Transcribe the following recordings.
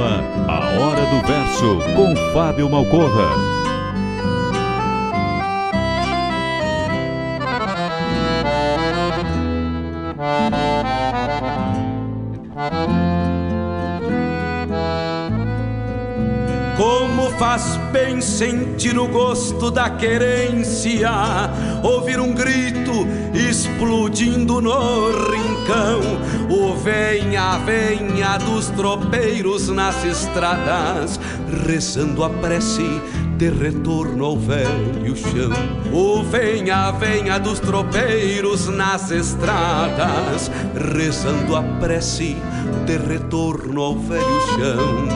Programa A Hora do Verso, com Fábio Malcorra. Como faz bem sentir o gosto da querência, ouvir um grito explodindo no rincão, o venha, venha dos tropeiros nas estradas, rezando a prece de retorno ao velho chão. O venha, venha dos tropeiros nas estradas, rezando a prece de retorno ao velho chão.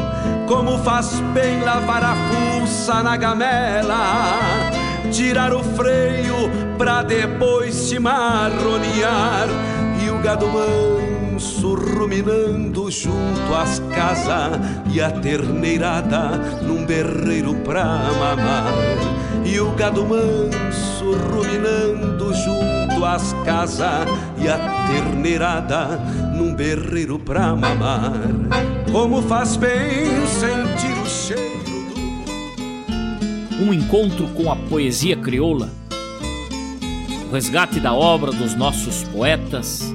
Como faz bem lavar a fuça na gamela, tirar o freio pra depois se marronear gado manso ruminando junto às casas e a terneirada num berreiro pra mamar. E o gado manso ruminando junto às casas e a terneirada num berreiro pra mamar. Como faz bem sentir o cheiro do... Um encontro com a poesia crioula, resgate da obra dos nossos poetas,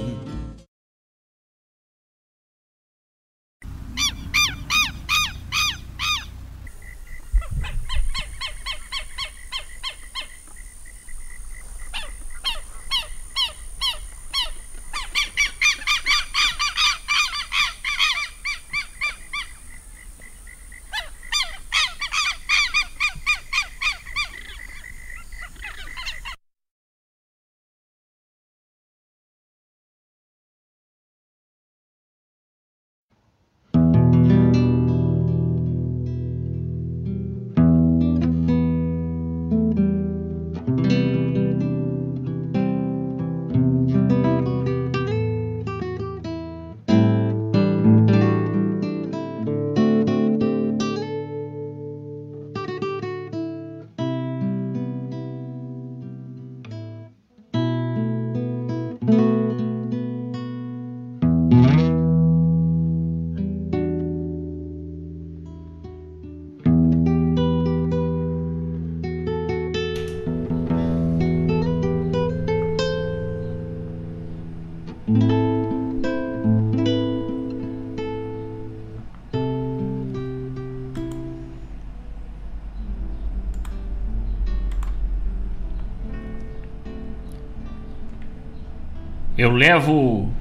Eu levo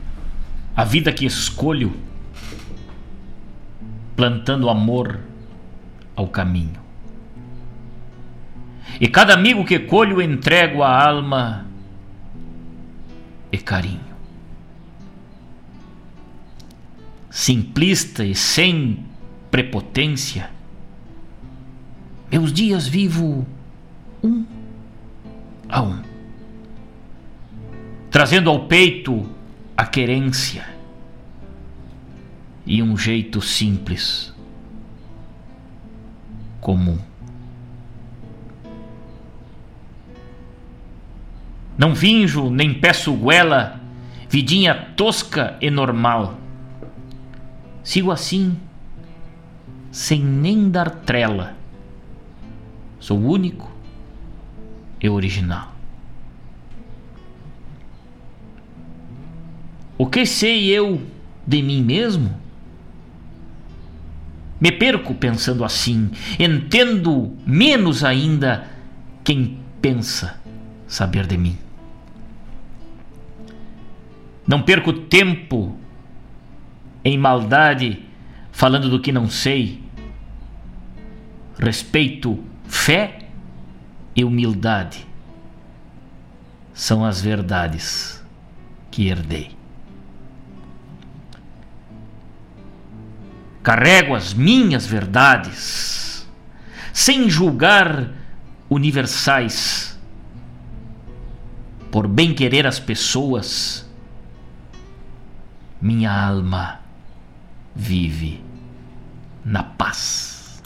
a vida que escolho, plantando amor ao caminho. E cada amigo que colho entrego a alma e carinho. Simplista e sem prepotência, meus dias vivo um a um, trazendo ao peito a querência e um jeito simples, comum. Não vinjo nem peço guela, vidinha tosca e normal. Sigo assim, sem nem dar trela. Sou único e original. O que sei eu de mim mesmo? Me perco pensando assim, entendo menos ainda quem pensa saber de mim. Não perco tempo em maldade falando do que não sei. Respeito, fé e humildade são as verdades que herdei. Carrego as minhas verdades sem julgar universais por bem querer as pessoas minha alma vive na paz.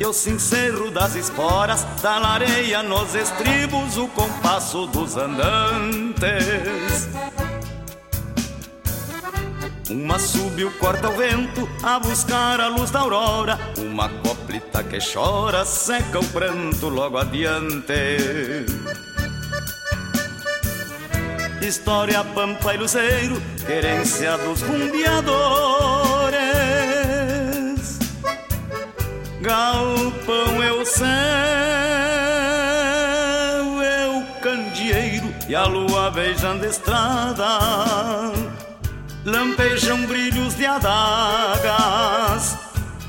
Eu sincero das esporas, da lareia nos estribos, o compasso dos andantes. Uma subiu, corta o vento, a buscar a luz da aurora. Uma coplita que chora, seca o pranto logo adiante. História, pampa e luzeiro, querência dos rumbeadores. Galpão é o céu, é o candeeiro e a lua beijando a estrada. Lampejam brilhos de adagas,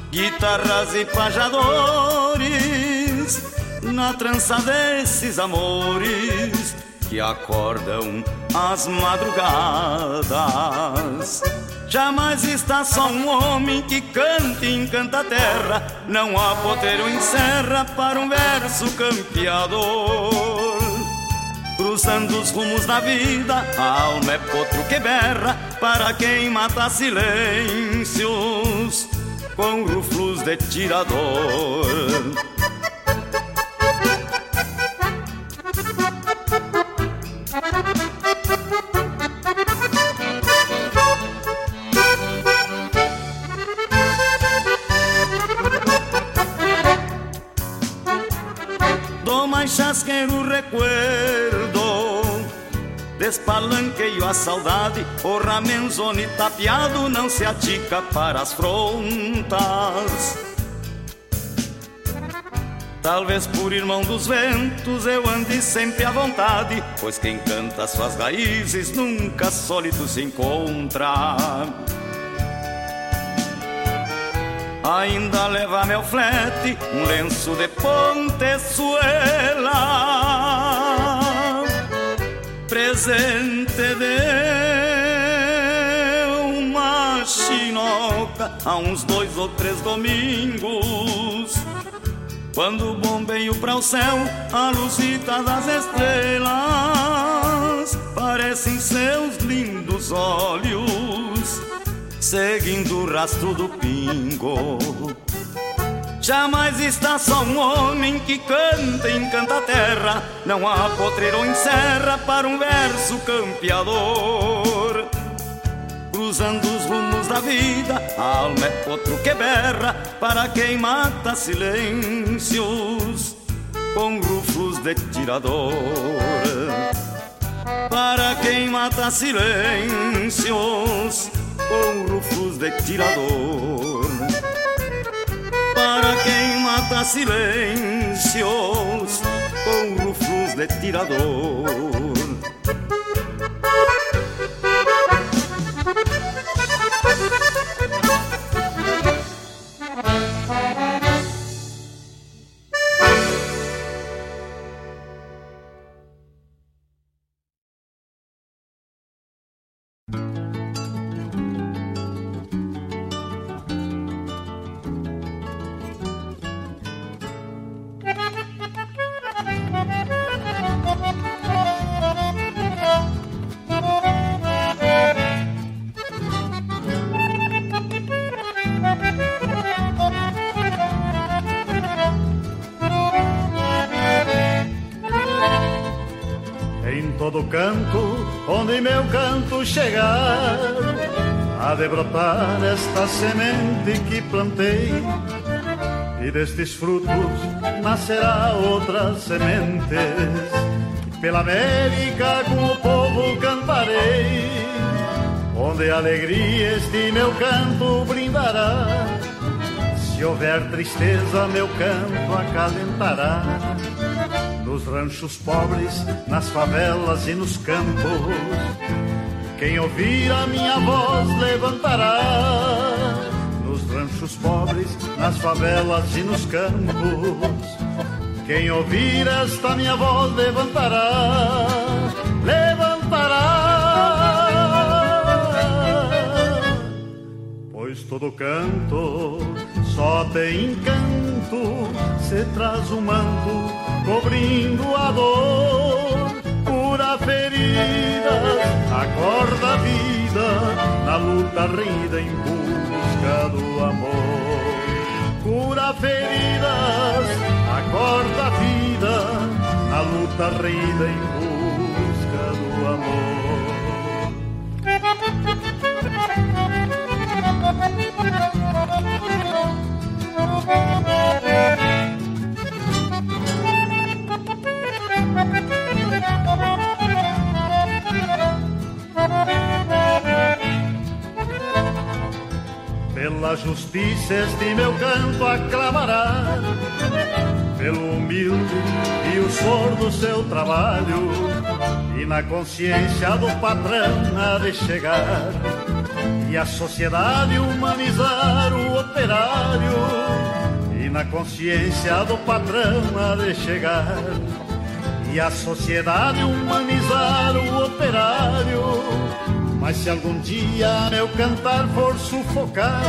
guitarras e pajadores na trança desses amores que acordam as madrugadas. Jamais está só um homem que canta e encanta a terra. Não há poteiro em serra para um verso campeador. Cruzando os rumos da vida, a alma é potro que berra para quem mata silêncios com ruflos de tirador. Chasqueiro recuerdo Despalanqueio a saudade O ramenzone tapeado Não se atica para as frontas Talvez por irmão dos ventos eu ande sempre à vontade, pois quem canta suas raízes nunca sólido se encontra. Ainda leva meu flete, um lenço de pontezuela. Presente de uma chinoca há uns dois ou três domingos. Quando bombeio para o céu a luzita das estrelas. Parecem seus lindos olhos seguindo o rastro do pingo. Jamais está só um homem que canta e encanta a terra. Não há potreiro em serra para um verso campeador. cruzando os rumos da vida. A alma é outro que berra para quem mata silêncios com rufos de tirador. Para quem mata silêncios com rufos de tirador. Para quem mata silêncios com rufos de tirador. Chegar a brotar esta semente que plantei e destes frutos nascerá outras sementes. Pela América com o povo cantarei, onde alegria este meu canto brindará. Se houver tristeza, meu canto acalentará. Nos ranchos pobres, nas favelas e nos campos quem ouvir a minha voz levantará nos ranchos pobres, nas favelas e nos campos. Quem ouvir esta minha voz levantará, levantará. Pois todo canto só tem encanto, se traz um manto cobrindo a dor, cura feridas acorda a vida na luta rida em busca do amor. Cura feridas, acorda a vida na luta rida em busca do amor. Pela justiça este meu canto aclamará, pelo humilde e o sordo seu trabalho, e na consciência do patrão há de chegar, e a sociedade humanizar o operário, e na consciência do patrão há de chegar, e a sociedade humanizar o operário mas se algum dia meu cantar for sufocado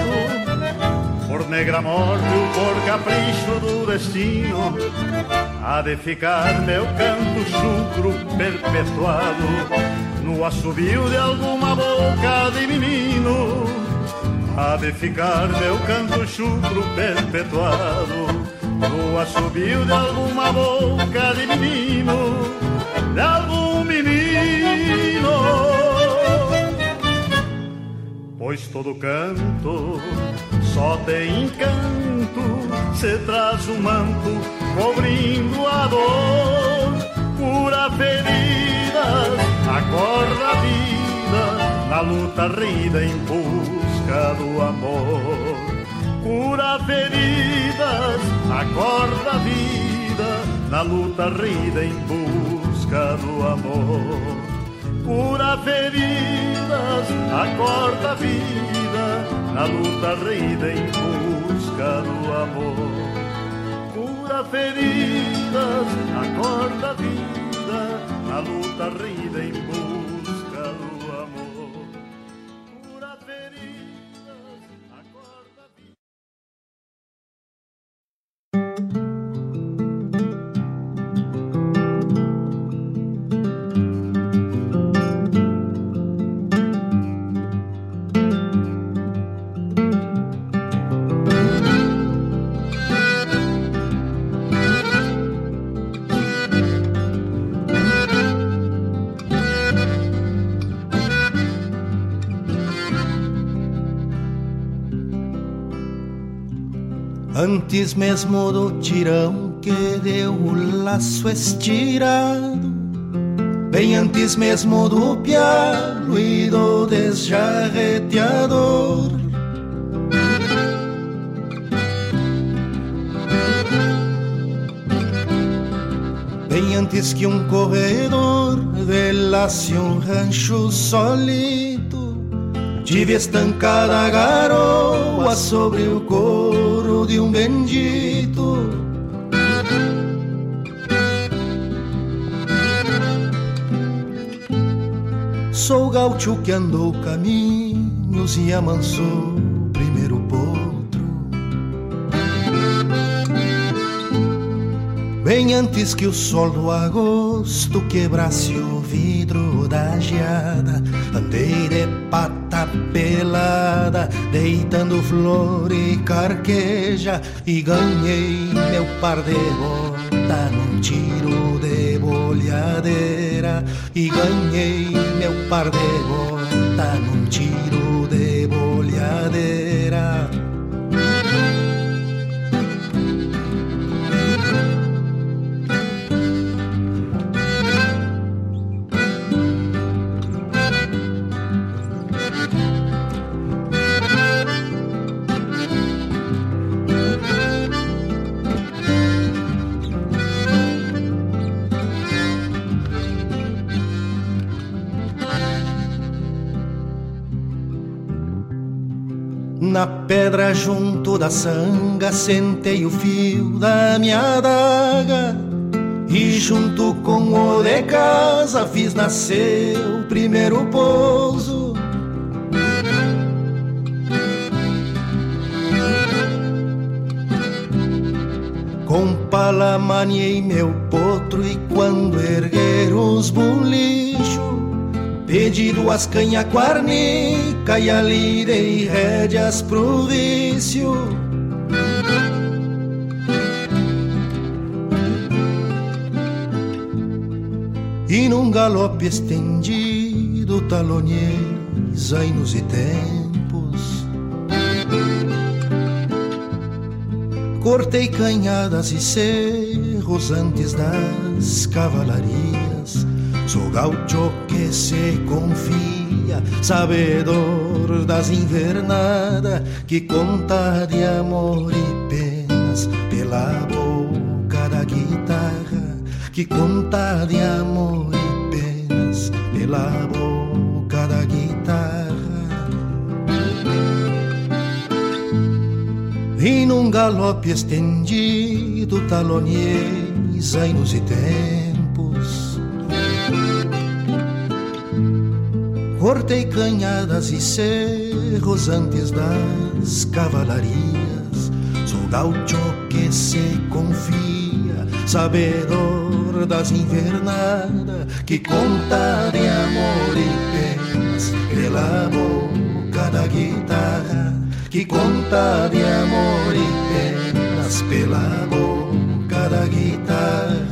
por negra morte ou por capricho do destino, há de ficar meu canto chucro perpetuado no assobio de alguma boca de menino. Há de ficar meu canto chucro perpetuado no assobio de alguma boca de menino, de algum pois todo canto só tem encanto, se traz um manto cobrindo a dor, cura feridas, acorda a vida, na luta rida em busca do amor. Cura feridas, acorda a vida, na luta rida em busca do amor cura feridas, acorda a vida, na luta rida em busca do amor. Cura feridas, acorda a vida, na luta rida em busca Antes mesmo do tirão que deu o laço estirado. Bem antes mesmo do pialo e do desjarreteador. Bem antes que um corredor velasse um rancho solito Tive estancada a garoa sobre o de um bendito Sou gaúcho que andou caminhos e amansou primeiro potro. Bem antes que o sol do agosto quebrasse o vidro da geada, andei de pata pelada, deitando flor e carqueja, e ganhei meu par de bota num tiro de bolhadeira, e ganhei meu par de bota num tiro de bolhadeira. Na pedra junto da sanga sentei o fio da minha adaga E junto com o de casa fiz nascer o primeiro pouso. Com pala maniei meu potro e quando erguer os bolichos Pedi duas canha quarnica e ali dei rédeas pro vício E num galope estendido talonhei zainos e tempos. Cortei canhadas e cerros antes das cavalarias Sou gaucho que se confia, sabedor das invernadas, que conta de amor e penas pela boca da guitarra, que conta de amor e penas pela boca da guitarra. E num galope estendido talonhei zainos Cortei canhadas e cerros antes das cavalarias. Sou gaucho que se confia, sabedor das invernadas, que conta de amor e penas pela boca da guitarra, que conta de amor e penas pela boca da guitarra.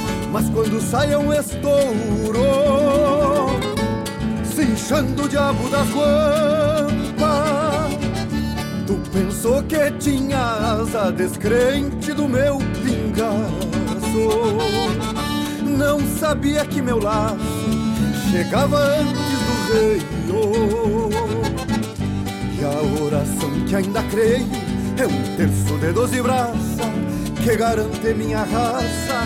Mas quando sai é um estouro cinchando o diabo das guampas. Tu pensou que tinha asa descrente do meu pingaço. Não sabia que meu laço chegava antes do rei. E a oração que ainda creio é um terço de doze braças que garante minha raça,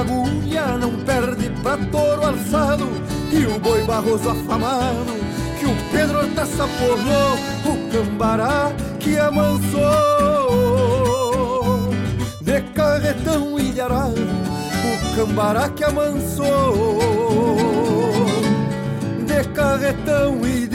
Agulha, não perde pra touro alçado, e o boi barroso afamado, que o Pedro Taça porrou, o cambará que amansou. De carretão e de arado cambará que amansou de carretão e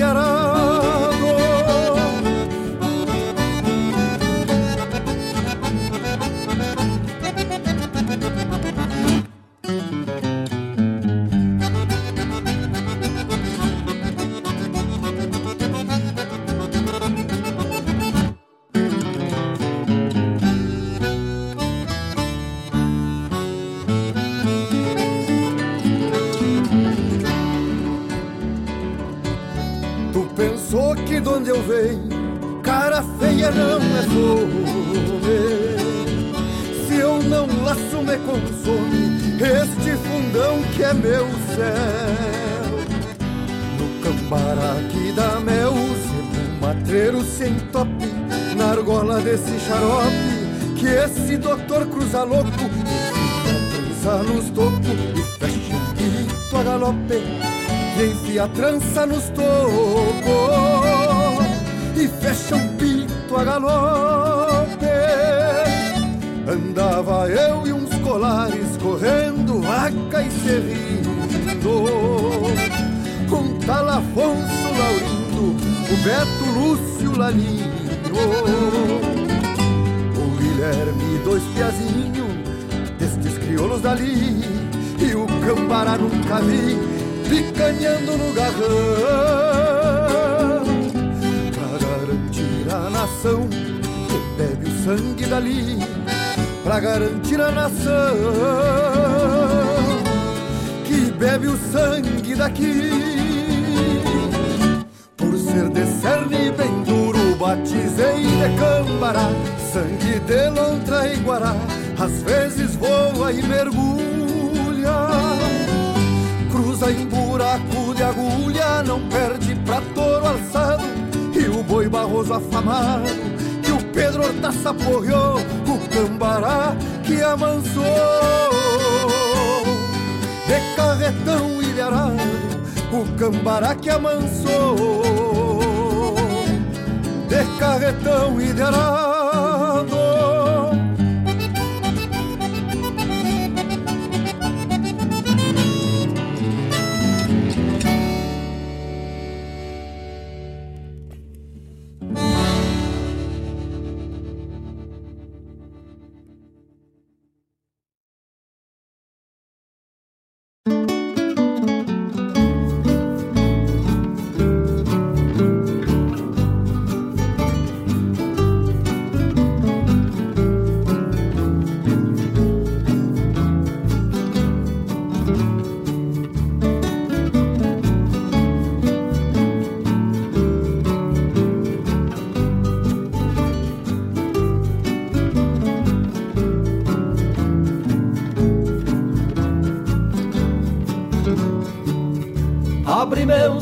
cara feia não é fome. Se eu não laço, me consome este fundão que é meu céu. No cambará que dá mel, sebo matreiro sem tope, na argola desse xarope, que esse doutor cruza louco, trança nos tocos e fecha o pito a galope, e enfia a trança nos tocos e fecha um pito a galope. Andava eu e uns colares correndo, vaca e serrindo. Com tal Afonso Laurindo, o Beto Lúcio Lalinho. O Guilherme, dois piazinhos destes crioulos dali. E o Cambará nunca vi, picanhando no garrão que bebe o sangue dali pra garantir a nação que bebe o sangue daqui. Por ser de cerne bem duro, batizei de sangue de lontra e guará, às vezes voa e mergulha. Cruza em buraco de agulha, não perde pra touro alçado boi barroso afamado que o Pedro Hortaça porreou, o cambará que amansou. De carretão ilharado, o cambará que amansou. De carretão ilharado.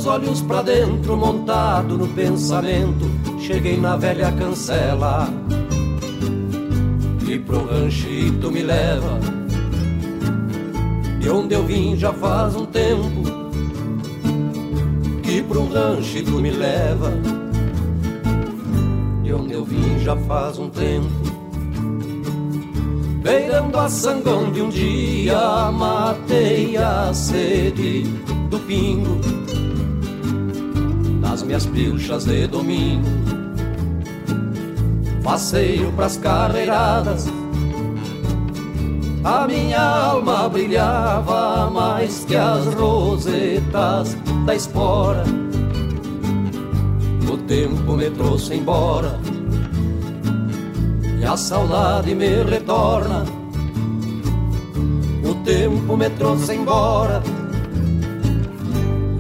Os olhos pra dentro, montado no pensamento, cheguei na velha cancela. E pro ranchito me leva, de onde eu vim já faz um tempo. Que pro ranchito me leva, de onde eu vim já faz um tempo. Beirando a sangão de um dia, matei a sede do pingo minhas pilchas de domingo. Passeio pras carreiradas, a minha alma brilhava mais que as rosetas da espora. O tempo me trouxe embora e a saudade me retorna. O tempo me trouxe embora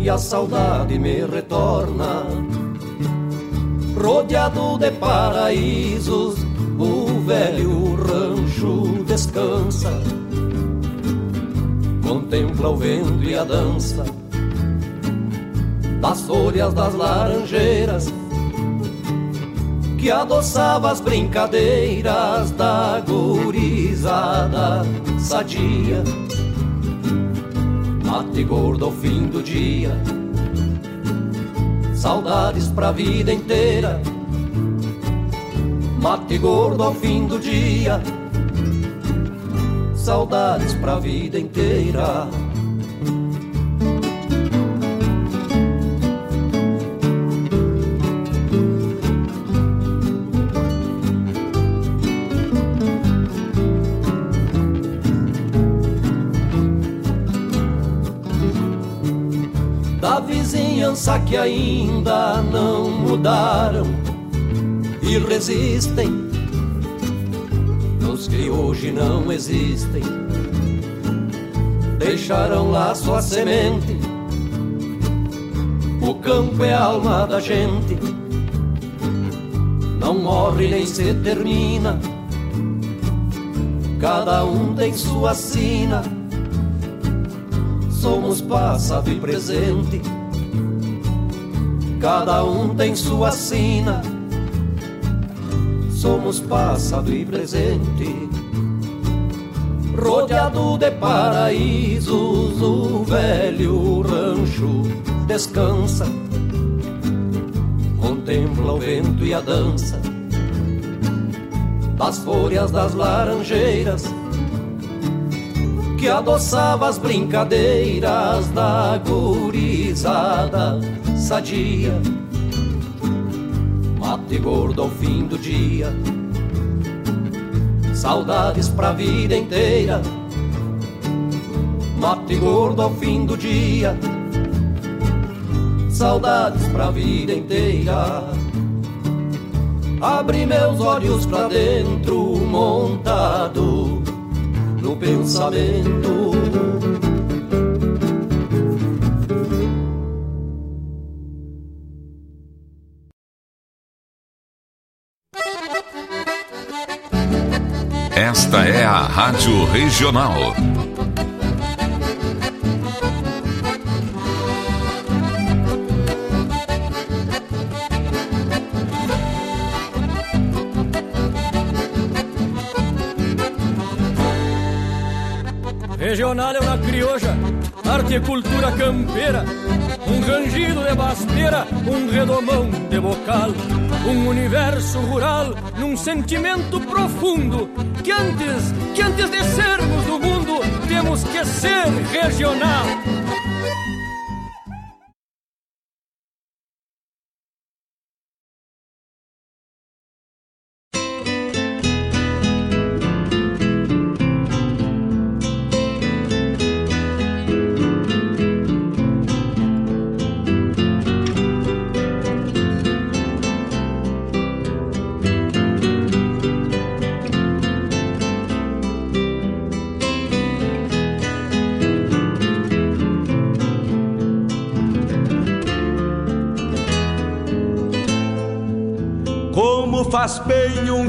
e a saudade me retorna. Rodeado de paraísos, o velho rancho descansa. Contempla o vento e a dança das folhas das laranjeiras que adoçava as brincadeiras da gurizada sadia. Mate gordo ao fim do dia, saudades pra vida inteira. Mate gordo ao fim do dia, saudades pra vida inteira. Que ainda não mudaram e resistem nos que hoje não existem. Deixaram lá sua semente. O campo é a alma da gente, não morre nem se termina. Cada um tem sua sina somos passado e presente cada um tem sua sina. Somos passado e presente, rodeado de paraísos, o velho rancho descansa, contempla o vento e a dança das folhas das laranjeiras que adoçava as brincadeiras da gurizada sadia. Mate gordo ao fim do dia, saudades pra vida inteira. Mate gordo ao fim do dia, saudades pra vida inteira. Abri meus olhos pra dentro, montado no pensamento Rádio Regional. Regional é uma crioja, arte e cultura campeira, um rangido de basteira, um redomão de bocal um universo rural num sentimento profundo que antes, que antes de sermos do mundo, temos que ser regional.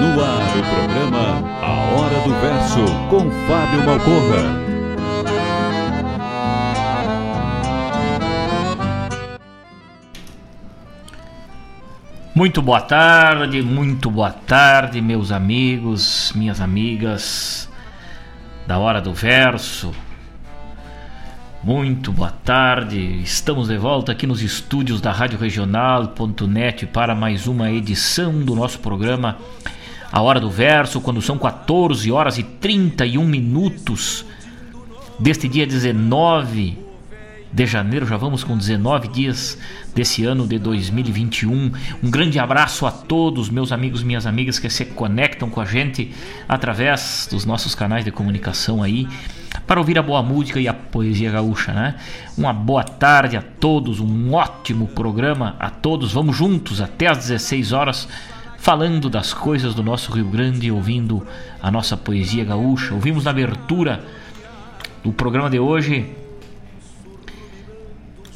No ar o programa A Hora do Verso com Fábio Malcorra. Muito boa tarde, muito boa tarde, meus amigos, minhas amigas da Hora do Verso. Muito boa tarde, estamos de volta aqui nos estúdios da Rádio Regional.net para mais uma edição do nosso programa A Hora do Verso, quando são 14 horas e 31 minutos deste dia 19 de janeiro, já vamos com 19 dias desse ano de 2021. Um grande abraço a todos, meus amigos, minhas amigas que se conectam com a gente através dos nossos canais de comunicação aí para ouvir a boa música e a poesia gaúcha, né? Uma boa tarde a todos, um ótimo programa a todos. Vamos juntos até às 16 horas falando das coisas do nosso Rio Grande, ouvindo a nossa poesia gaúcha. Ouvimos na abertura do programa de hoje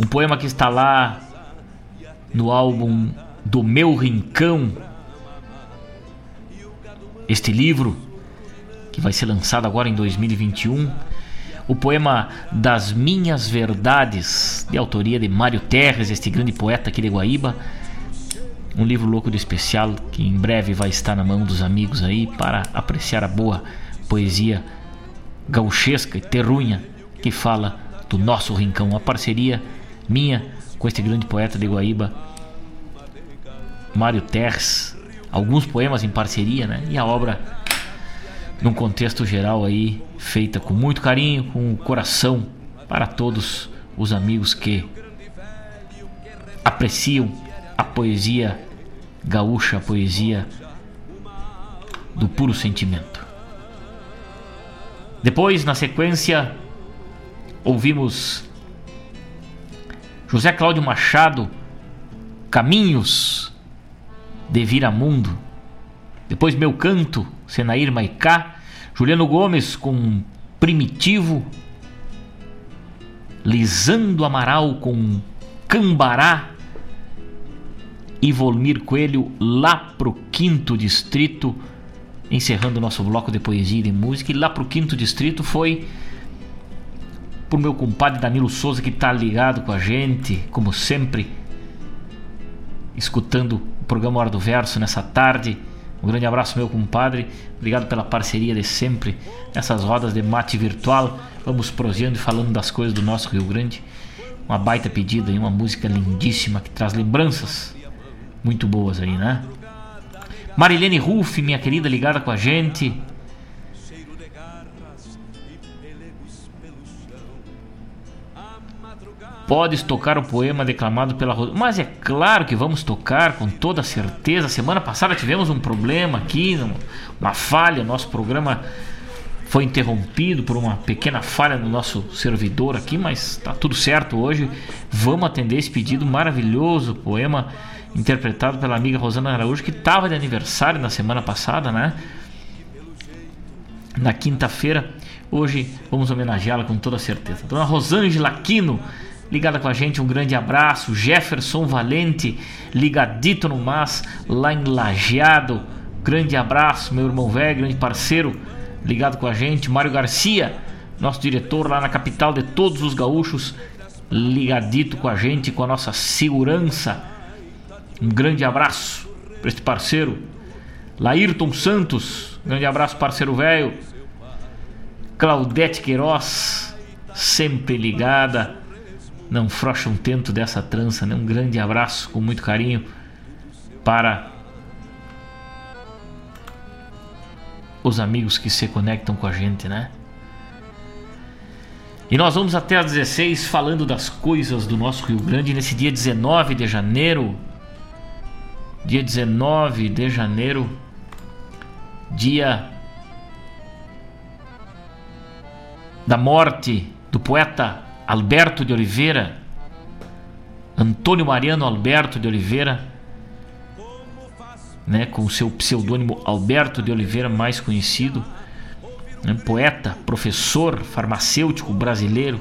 um poema que está lá no álbum do Meu Rincão. Este livro, que vai ser lançado agora em 2021. O poema Das Minhas Verdades, de autoria de Mário Terres, este grande poeta aqui de Guaíba. Um livro louco de especial que em breve vai estar na mão dos amigos aí para apreciar a boa poesia gauchesca e terrunha que fala do nosso rincão. Uma parceria minha com este grande poeta de Guaíba, Mário Terres, alguns poemas em parceria, né? E a obra num contexto geral aí feita com muito carinho, com o coração para todos os amigos que apreciam a poesia gaúcha, a poesia do puro sentimento. Depois, na sequência, ouvimos José Cláudio Machado, Caminhos de Viramundo. Depois Meu Canto, Senair Maicá. Juliano Gomes com Primitivo. Lisando Amaral com Cambará. E Volmir Coelho lá pro quinto distrito. Encerrando o nosso bloco de poesia e de música. E lá pro quinto distrito foi pro meu compadre Danilo Souza que tá ligado com a gente, como sempre, escutando o programa Hora do Verso nessa tarde. Um grande abraço, meu compadre. Obrigado pela parceria de sempre nessas rodas de mate virtual. Vamos prosseando e falando das coisas do nosso Rio Grande. Uma baita pedida e uma música lindíssima que traz lembranças muito boas aí, né? Marilene Ruff, minha querida, ligada com a gente. Podes tocar o poema declamado pela Rosa. Mas é claro que vamos tocar com toda certeza. Semana passada tivemos um problema aqui, uma falha. Nosso programa foi interrompido por uma pequena falha no nosso servidor aqui, mas está tudo certo hoje. Vamos atender esse pedido maravilhoso, poema interpretado pela amiga Rosana Araújo, que estava de aniversário na semana passada, né? Na quinta-feira. Hoje vamos homenageá-la com toda certeza. Dona Rosângela Aquino ligada com a gente, um grande abraço. Jefferson Valente, ligadito no Mas, lá em Lajeado. Grande abraço, meu irmão velho, grande parceiro, ligado com a gente. Mário Garcia, nosso diretor lá na capital de todos os gaúchos, ligadito com a gente, com a nossa segurança. Um grande abraço para este parceiro. Laírton Santos, grande abraço, parceiro velho. Claudete Queiroz, sempre ligada não frocha um tento dessa trança, né? Um grande abraço com muito carinho para os amigos que se conectam com a gente, né? E nós vamos até às 16 falando das coisas do nosso Rio Grande nesse dia 19 de janeiro. Dia 19 de janeiro, dia da morte do poeta Alberto de Oliveira, Antônio Mariano Alberto de Oliveira, né, com seu pseudônimo Alberto de Oliveira, mais conhecido né, poeta, professor, farmacêutico brasileiro,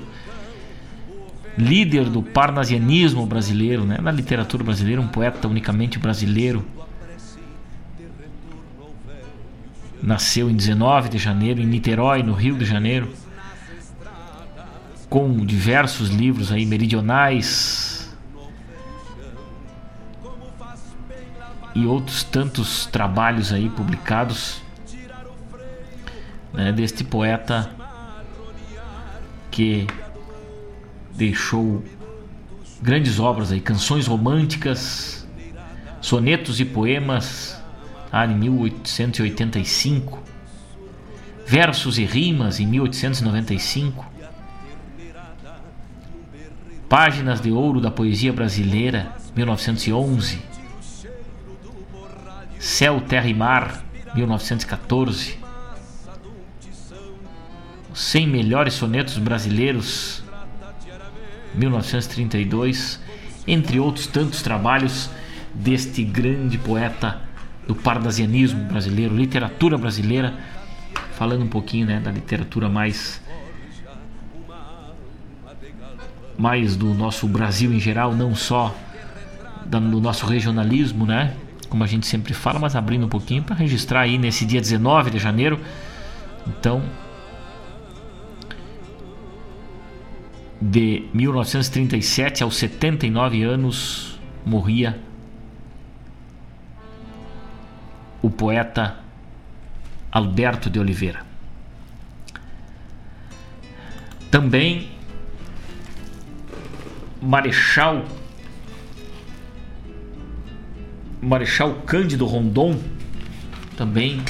líder do parnasianismo brasileiro, né, na literatura brasileira, um poeta unicamente brasileiro. Nasceu em 19 de janeiro em Niterói, no Rio de Janeiro, com diversos livros aí meridionais e outros tantos trabalhos aí publicados né, deste poeta que deixou grandes obras aí, canções românticas, sonetos e poemas, ah, em 1885, versos e rimas em 1895, páginas de ouro da poesia brasileira, 1911, Céu, Terra e Mar, 1914. 100 melhores sonetos brasileiros, 1932, entre outros tantos trabalhos deste grande poeta do pardasianismo brasileiro, literatura brasileira, falando um pouquinho né, da literatura mais mais do nosso Brasil em geral, não só do nosso regionalismo, né? Como a gente sempre fala, mas abrindo um pouquinho para registrar aí nesse dia 19 de janeiro. Então, de 1937 aos 79 anos, morria o poeta Alberto de Oliveira. Também Marechal Marechal Cândido Rondon, também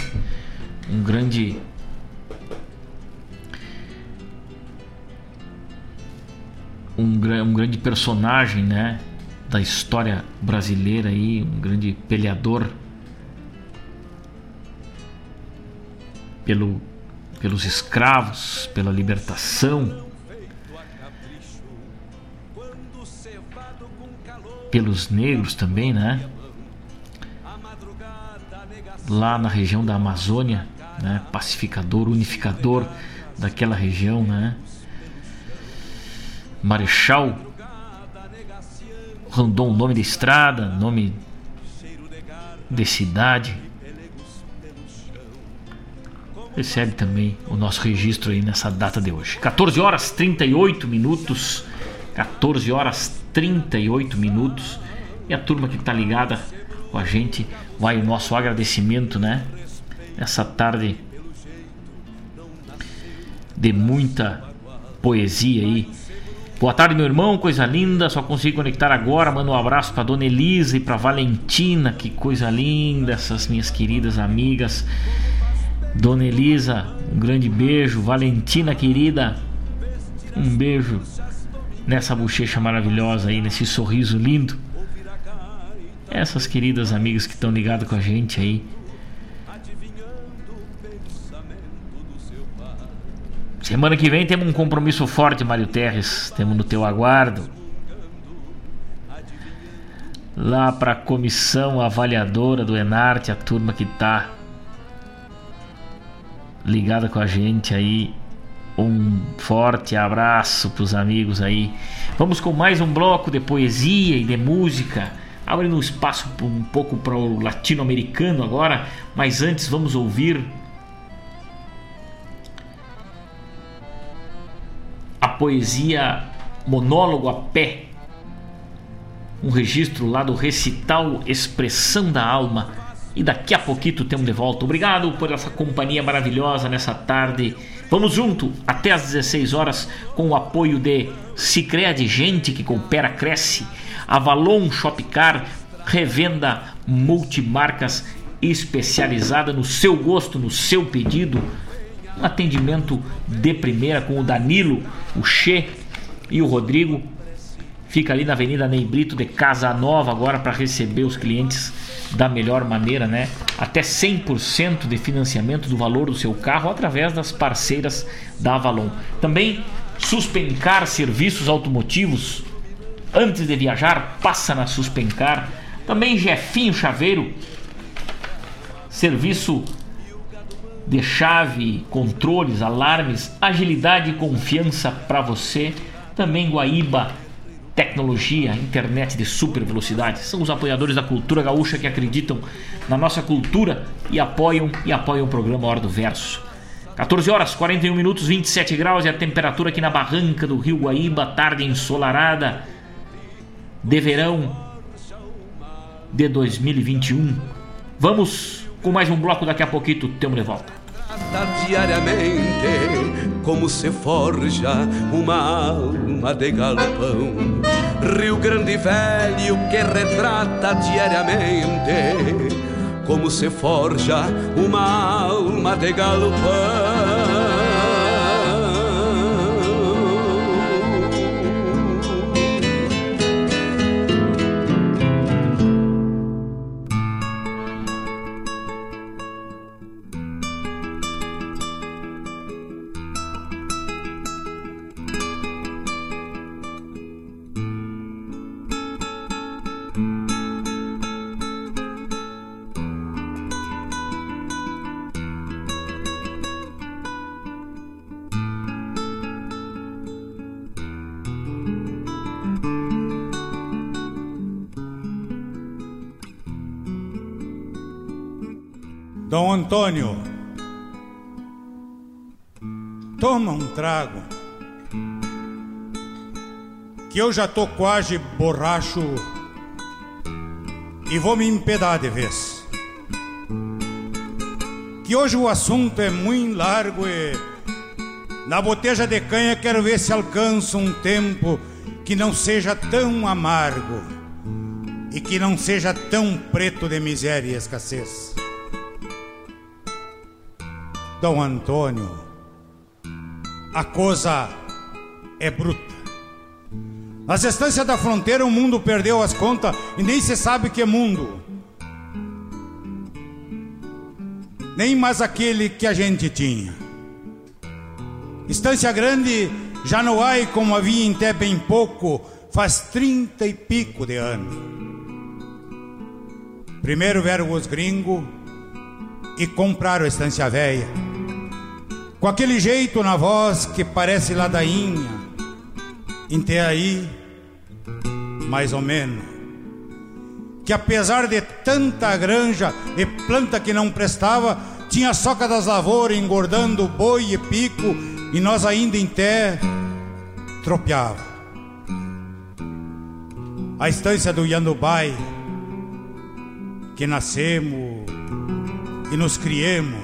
um grande um, um grande personagem, né, da história brasileira aí, um grande peleador pelo, pelos escravos, pela libertação, pelos negros também, né? Lá na região da Amazônia, né? Pacificador, unificador daquela região, né? Marechal Rondon, nome de estrada, nome de cidade. Recebe também o nosso registro aí nessa data de hoje. 14 horas 38 minutos. 14 horas 38 minutos. E a turma que está ligada com a gente, vai o nosso agradecimento, né? Nessa tarde de muita poesia aí Boa tarde, meu irmão, coisa linda. Só consegui conectar agora. Manda um abraço para Dona Elisa e para Valentina. Que coisa linda, essas minhas queridas amigas. Dona Elisa, um grande beijo. Valentina, querida, um beijo nessa bochecha maravilhosa aí, nesse sorriso lindo. Essas queridas amigas que estão ligadas com a gente aí Semana que vem temos um compromisso forte, Mário Terres. Temos no teu aguardo. Lá para a comissão avaliadora do Enarte, a turma que tá ligada com a gente aí. Um forte abraço para os amigos aí. Vamos com mais um bloco de poesia e de música. Abrindo um espaço um pouco para o latino-americano agora, mas antes vamos ouvir a poesia Monólogo a Pé, um registro lá do recital Expressão da Alma. E daqui a pouquinho temos de volta. Obrigado por essa companhia maravilhosa nessa tarde. Vamos junto até às 16 horas com o apoio de Cicred Gente que coopera, cresce. Avalon Shopcar, revenda multimarcas especializada no seu gosto, no seu pedido um atendimento de primeira com o Danilo, o Che e o Rodrigo. Fica ali na Avenida Ney Brito de Casa Nova agora para receber os clientes da melhor maneira, né? Até 100% de financiamento do valor do seu carro através das parceiras da Avalon. Também Suspencar Serviços Automotivos. Antes de viajar, passa na Suspencar. Também Jefinho Chaveiro. Serviço de chave, controles, alarmes, agilidade e confiança para você. Também Guaíba tecnologia, internet de super velocidade. São os apoiadores da cultura gaúcha que acreditam na nossa cultura e apoiam e apoiam o programa Hora do Verso. 14 horas 41 minutos 27 graus e a temperatura aqui na barranca do Rio Guaíba, tarde ensolarada de verão de 2021. Vamos com mais um bloco daqui a pouquinho, temos de volta diariamente como se forja uma alma de galpão. Rio Grande Velho que retrata diariamente como se forja uma alma de galpão. Eu já tô quase borracho e vou me empedar de vez. Que hoje o assunto é muito largo e na boteja de canha quero ver se alcanço um tempo que não seja tão amargo e que não seja tão preto de miséria e escassez. Dom Antônio, a coisa é bruta. Nas estâncias da fronteira, o mundo perdeu as contas e nem se sabe que é mundo. Nem mais aquele que a gente tinha. Estância grande já não há como havia em até bem pouco, faz trinta e pico de anos. Primeiro vieram os gringos e compraram a estância velha com aquele jeito na voz que parece ladainha, em aí, mais ou menos. Que apesar de tanta granja e planta que não prestava, tinha soca das lavouras engordando boi e pico, e nós ainda em té tropeava. A estância do Yandubai, que nascemos e nos criemos,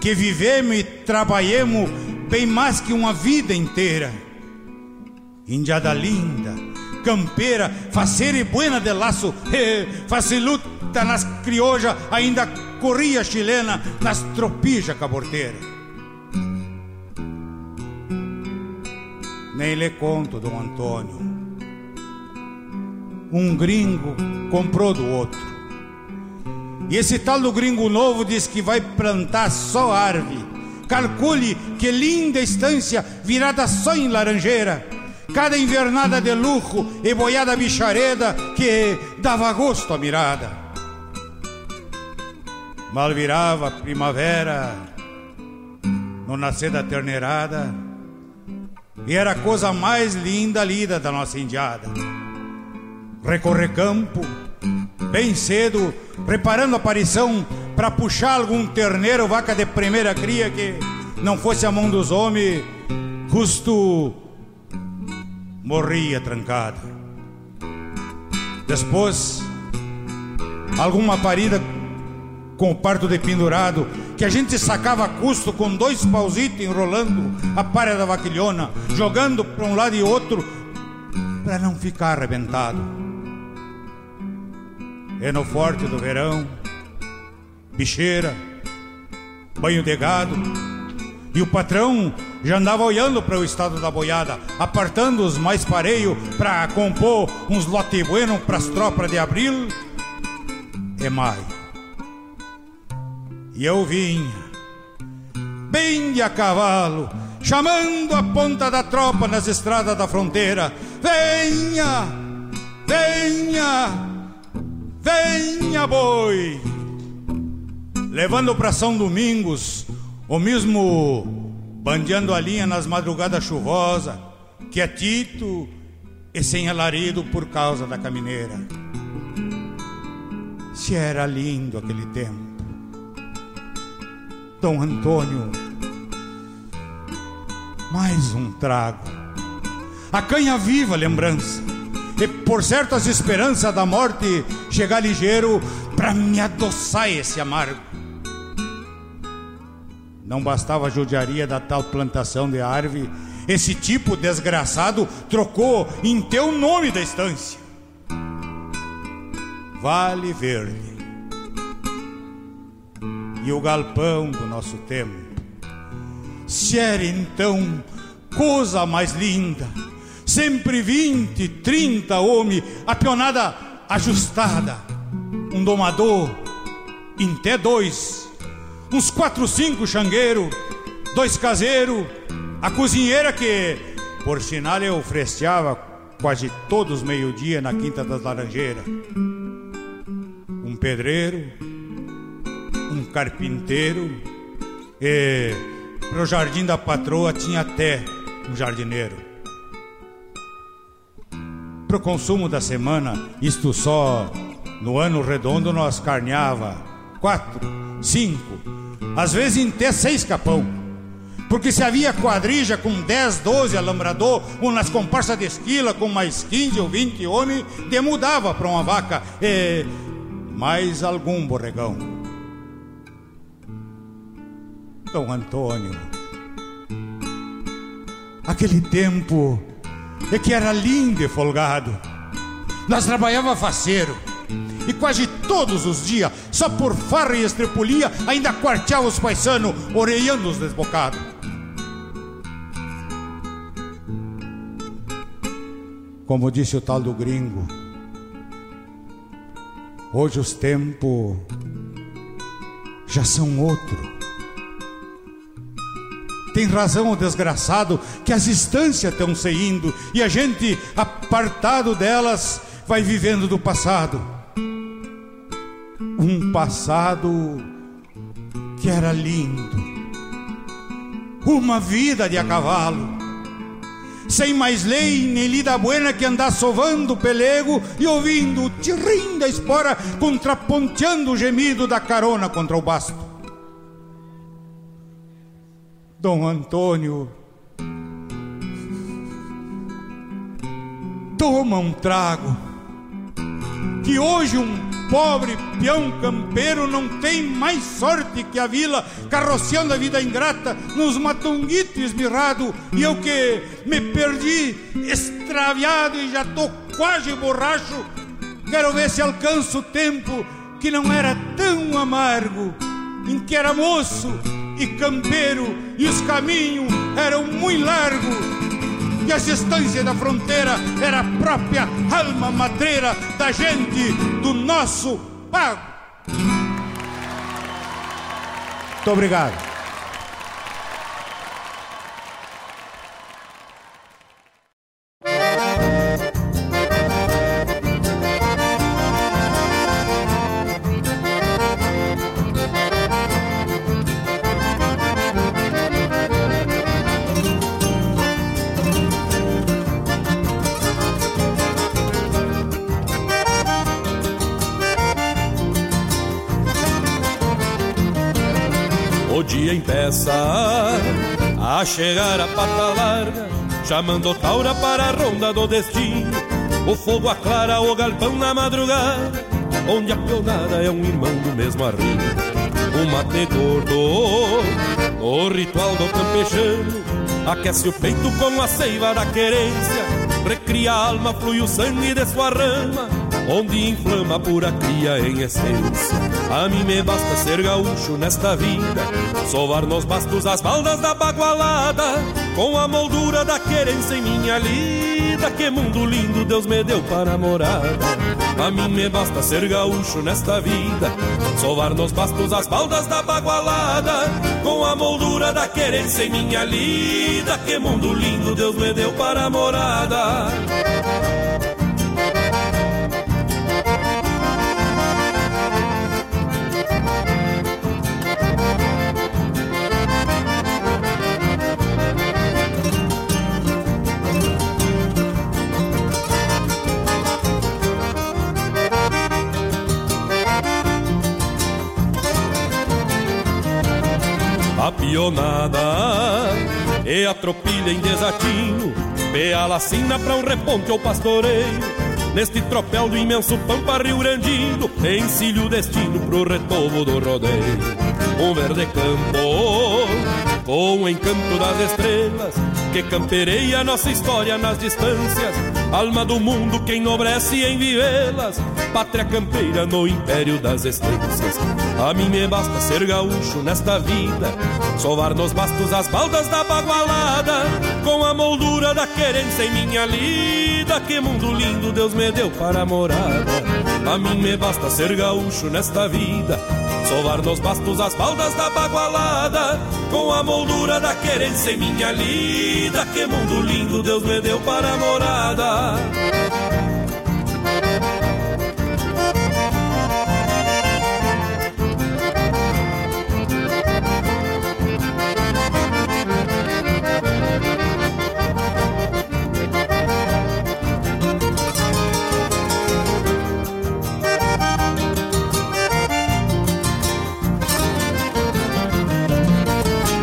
que vivemos e trabalhemos bem mais que uma vida inteira. Indiada linda, campeira, faceira e buena de laço, faciluta nas criojas, ainda corria chilena nas tropijas caborteiras. Nem lhe conto, Dom Antônio. Um gringo comprou do outro e esse tal do gringo novo diz que vai plantar só árvore. Calcule que linda estância virada só em laranjeira. Cada invernada de luxo e boiada bichareda que dava gosto à mirada. Mal virava primavera no nascer da terneirada e era a coisa mais linda lida da nossa indiada. Recorrer campo, bem cedo, preparando a aparição para puxar algum terneiro, vaca de primeira cria que não fosse a mão dos homens, justo morria trancada. Depois, alguma parida com o parto de pendurado, que a gente sacava a custo com dois pausitos enrolando a palha da vaquilhona, jogando para um lado e outro, para não ficar arrebentado é no forte do verão, bicheira, banho de gado, E o patrão já andava olhando para o estado da boiada, apartando os mais pareio para compor uns lote bueno para as tropas de abril e maio. E eu vinha, bem de a cavalo, chamando a ponta da tropa nas estradas da fronteira: Venha, venha, venha, boi! Levando para São Domingos o mesmo bandeando a linha nas madrugadas chuvosas, quietito e sem alarido por causa da camineira. Se era lindo aquele tempo. Dom Antônio, mais um trago. A canha viva lembrança. E por certo as esperanças da morte chegar ligeiro para me adoçar esse amargo. Não bastava a judiaria da tal plantação de árvore, esse tipo desgraçado trocou em teu nome da estância. Vale Verde. E o galpão do nosso tempo. Se era então coisa mais linda, sempre vinte, trinta homens, a pionada ajustada, um domador, em até dois uns quatro, cinco xangueiro, dois caseiros, a cozinheira que, por sinal, eu fresteava quase todos meio-dia na Quinta das Laranjeiras. Um pedreiro, um carpinteiro e pro jardim da patroa tinha até um jardineiro. Pro consumo da semana, isto só no ano redondo nós carneava quatro, cinco, às vezes até seis capão. Porque se havia quadrija com 10, 12 alambrador, ou nas comparsas de esquila com mais 15 ou 20 homens, demudava para uma vaca e mais algum borregão. Dom Antônio, aquele tempo é que era lindo e folgado. Nós trabalhava faceiro e quase todos os dias, só por farra e estrepulia, ainda quarteava os paisanos, oreando os desbocados. Como disse o tal do gringo, hoje os tempos já são outro. Tem razão o desgraçado que as instâncias estão se indo e a gente, apartado delas, vai vivendo do passado um passado que era lindo, uma vida de a cavalo, sem mais lei nem lida buena que andar sovando o pelego e ouvindo o tirrim da espora contraponteando o gemido da carona contra o basto. Dom Antônio, toma um trago, que hoje um pobre peão campeiro não tem mais sorte que a vila, carroceando a vida ingrata nos matunguitos esmirrado, e eu que me perdi, extraviado e já tô quase borracho, quero ver se alcanço o tempo que não era tão amargo, em que era moço e campeiro, e os caminhos eram muito largos e a distância da fronteira era a própria alma matreira da gente do nosso pago. Muito obrigado. A chegar a pata larga, chamando Taura para a ronda do destino. O fogo aclara o galpão na madrugada, onde a pionada é um irmão do mesmo arrimo. O mate gordo, o ritual do campechano, aquece o peito com a seiva da querência, recria a alma, flui o sangue de sua rama onde inflama pura cria em essência. A mim me basta ser gaúcho nesta vida, sovar nos bastos as baldas da bagualada, com a moldura da querência em minha lida. Que mundo lindo Deus me deu para morada. A mim me basta ser gaúcho nesta vida, sovar nos bastos as baldas da bagualada, com a moldura da querência em minha lida. Que mundo lindo Deus me deu para morada. E a tropilha em desatino, a lacina pra um reponte ou pastoreio. Neste tropel do imenso pampa rio grandino, encilho o destino pro retomo do rodeio. Um verde campo com o encanto das estrelas que campereia nossa história nas distâncias. Alma do mundo que enobrece em vivê-las, pátria campeira no império das estâncias. A mim me basta ser gaúcho nesta vida, sovar nos bastos as baldas da bagualada, com a moldura da querência em minha lida. Que mundo lindo Deus me deu para morada. A mim me basta ser gaúcho nesta vida, sovar nos bastos as baldas da bagualada, com a moldura da querência em minha lida. Que mundo lindo Deus me deu para morada.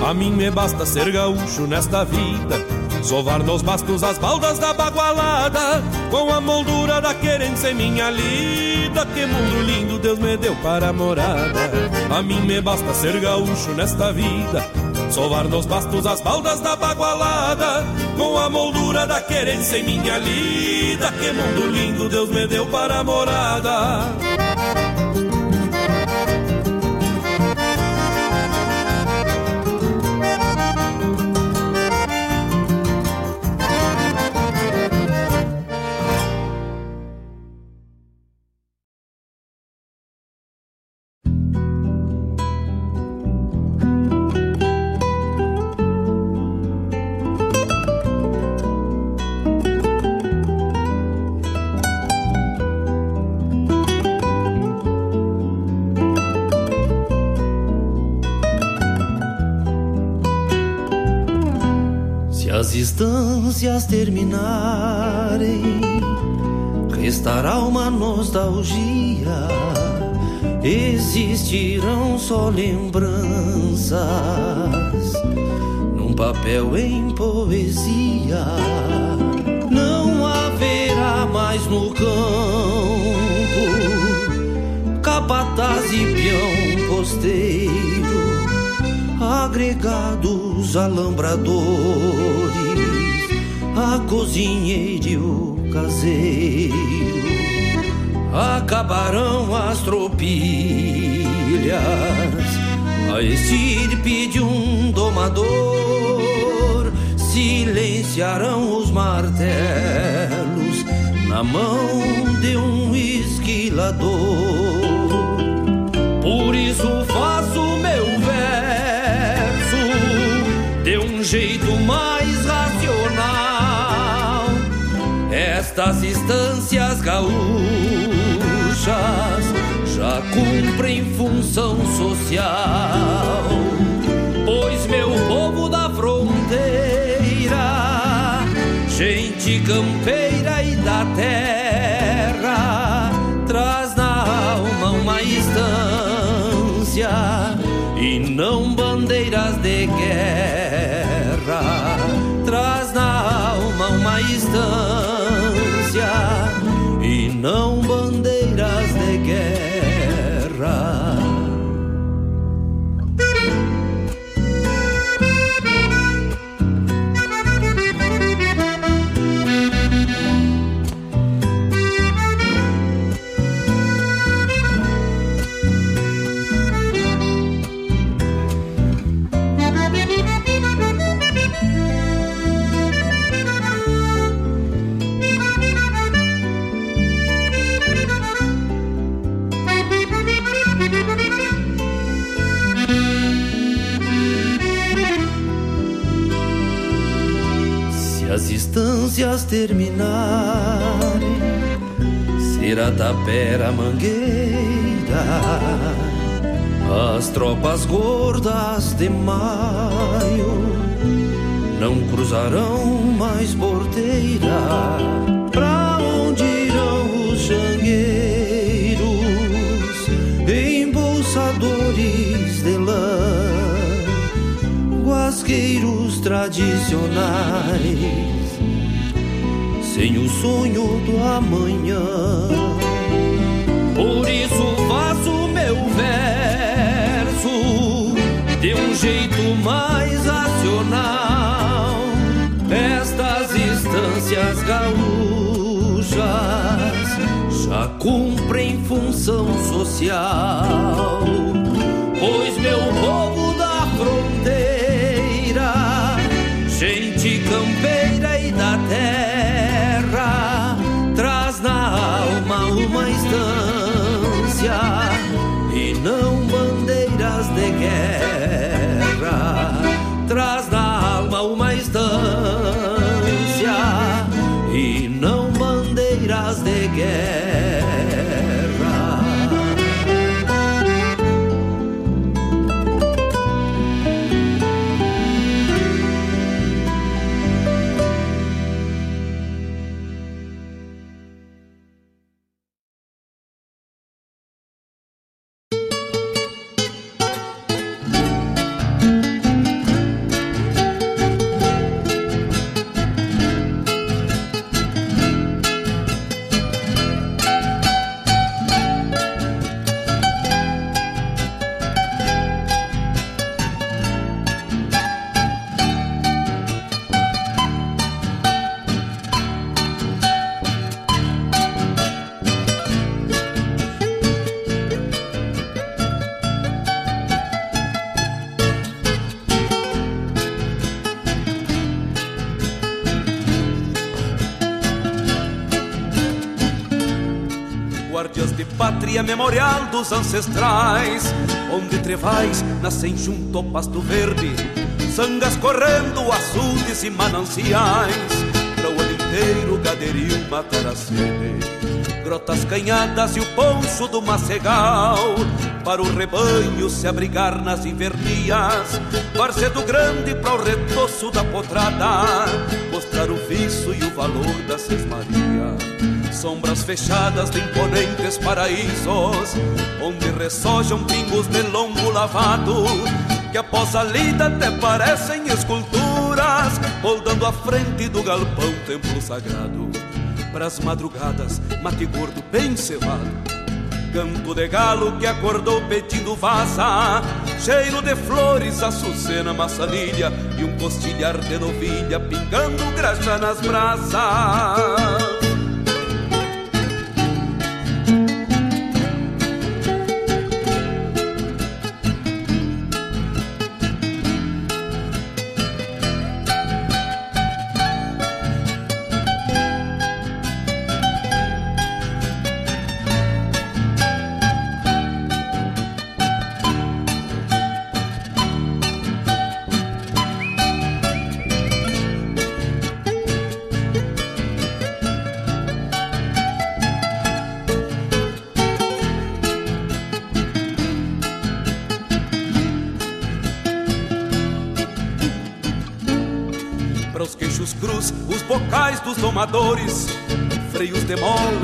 A mim me basta ser gaúcho nesta vida, sovar nos bastos as baldas da bagualada, com a moldura da querência em minha lida. Que mundo lindo Deus me deu para morada. A mim me basta ser gaúcho nesta vida, sovar nos bastos as baldas da bagualada, com a moldura da querência em minha lida. Que mundo lindo Deus me deu para morada. Terminarem, restará uma nostalgia. Existirão só lembranças num papel em poesia. Não haverá mais no campo capataz e peão posteiro agregados alambradores, a cozinheira e o caseiro. Acabarão as tropilhas, a estirpe de um domador, silenciarão os martelos na mão de um esquilador. Gaúchas já cumprem função social, pois meu povo da fronteira, gente campeira e da terra, traz na alma uma instância e não bandeiras de guerra. Traz na alma uma instância estâncias terminarem, será tapera mangueira, as tropas gordas de maio não cruzarão mais porteira. Pra onde irão os jangueiros, embolsadores de lã, guasqueiros tradicionais, sem o sonho do amanhã? Por isso faço meu verso de um jeito mais racional. Estas instâncias gaúchas já cumprem função social, pois meu dos ancestrais, onde trevais nascem junto ao pasto verde, sangas correndo, açudes e mananciais, para o ano inteiro gaderio matar a sede. Grotas canhadas e o poncho do macegal, para o rebanho se abrigar nas invernias, Varzedo grande para o retoço da potrada, mostrar o viço e o valor da sesmaria sombras fechadas de imponentes paraísos, onde ressojam pingos de lombo lavado, que após a lida até parecem esculturas, moldando a frente do galpão templo sagrado. Pras madrugadas, mate gordo bem cevado, canto de galo que acordou pedindo vaza, cheiro de flores, açucena, maçanilha e um costilhar de novilha pingando graxa nas brasas.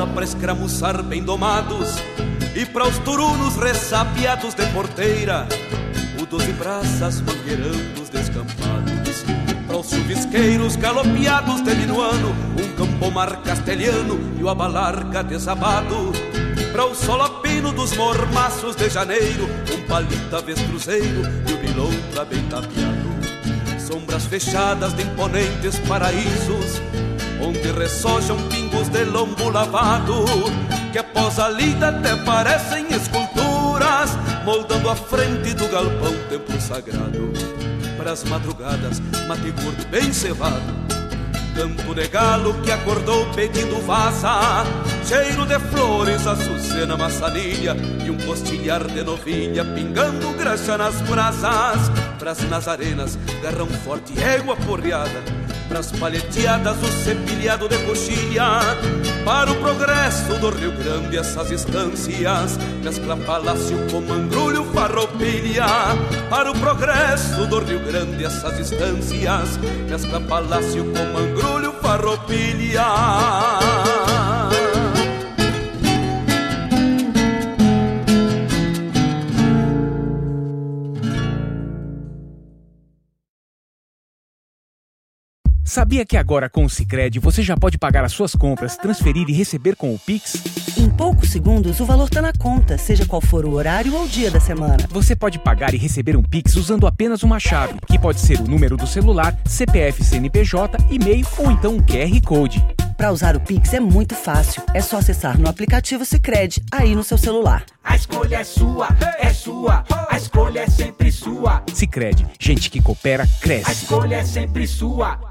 Mola para escramuçar bem domados, e para os turunos ressapiados de porteira, o doze braças mangueirando os descampados. Para os chuvisqueiros galopeados de minuano, um campomar castelhano e o abalarca desabado. Para o solapino dos mormaços de janeiro, um palita cruzeiro e o bilontra bem tapeado sombras fechadas de imponentes paraísos, onde ressojam pingos de lombo lavado, que após a lida até parecem esculturas, moldando a frente do galpão templo sagrado. Para as madrugadas, mate gordo bem cevado, canto de galo que acordou pedindo vaza, cheiro de flores, açucena, maçanilha e um costilhar de novilha pingando graxa nas brasas. Pras nazarenas, garrão forte, égua porreada, pras palheteadas do cepilhado de coxilha. Para o progresso do Rio Grande essas estâncias Mescla palácio com mangrulho farroupilha. Para o progresso do Rio Grande essas estâncias Mescla palácio com mangrulho farroupilha Sabia que agora com o Sicredi você já pode pagar as suas compras, transferir e receber com o Pix? Em poucos segundos o valor está na conta, seja qual for o horário ou dia da semana. Você pode pagar e receber um Pix usando apenas uma chave, que pode ser o número do celular, CPF, CNPJ, e-mail ou então um QR Code. Para usar o Pix é muito fácil. É só acessar no aplicativo Sicredi aí no seu celular. A escolha é sua, é sua. A escolha é sempre sua. Sicredi, gente que coopera cresce. A escolha é sempre sua.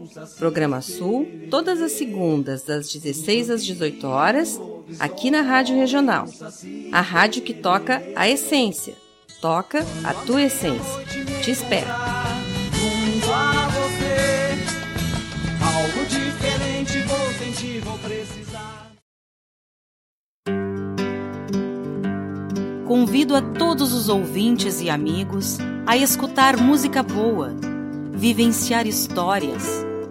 Programa Sul, todas as segundas, das 16 às 18 horas, aqui na Rádio Regional. A rádio que toca a essência. Toca a tua essência. Te espero. Junto a você, algo diferente vou sentir, vou precisar. Convido a todos os ouvintes e amigos a escutar música boa, vivenciar histórias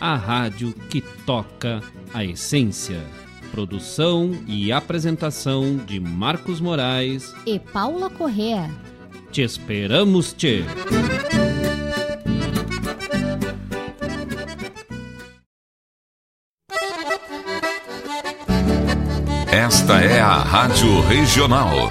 a rádio que toca a essência. Produção e apresentação de Marcos Moraes e Paula Correa. Te esperamos, te. Esta é a Rádio Regional.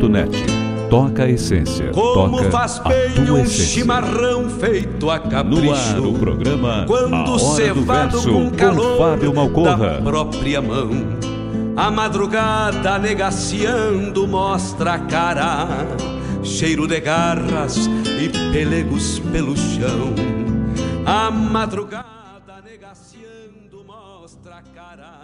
Regional.net. Toca a essência. Como toca faz a bem tua um essência. chimarrão feito a capricho. No ar, o programa Quando A Hora do cevado com com calor Fábio Malcorra. da própria mão. A madrugada negaciando mostra a cara, cheiro de garras e pelegos pelo chão. A madrugada negaciando mostra a cara,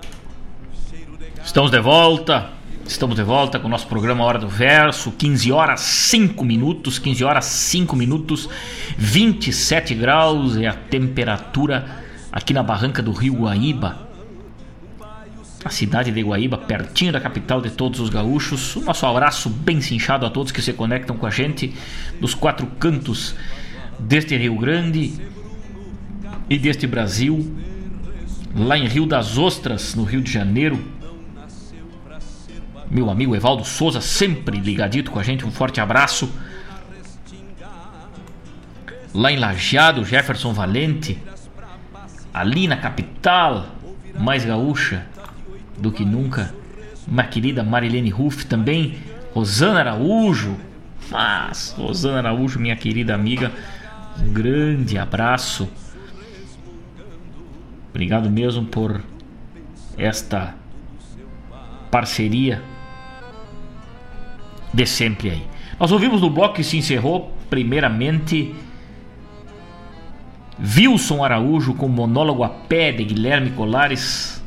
cheiro de garras. Estamos de volta. Estamos de volta com o nosso programa Hora do Verso, 15 horas 5 minutos, 15 horas 5 minutos, 27 graus é a temperatura aqui na barranca do Rio Guaíba. A cidade de Guaíba, pertinho da capital de todos os gaúchos. O nosso abraço bem cinchado a todos que se conectam com a gente dos quatro cantos deste Rio Grande e deste Brasil. Lá em Rio das Ostras, no Rio de Janeiro, meu amigo Evaldo Souza, sempre ligadito com a gente, um forte abraço. Lá em Lajeado, Jefferson Valente, ali na capital, mais gaúcha do que nunca, minha querida Marilene Ruff, também. Rosana Araújo, mas Rosana Araújo, minha querida amiga, um grande abraço. Obrigado mesmo por esta parceria de sempre aí. Nós ouvimos no bloco que se encerrou, primeiramente, Wilson Araújo com monólogo a pé de Guilherme Colares.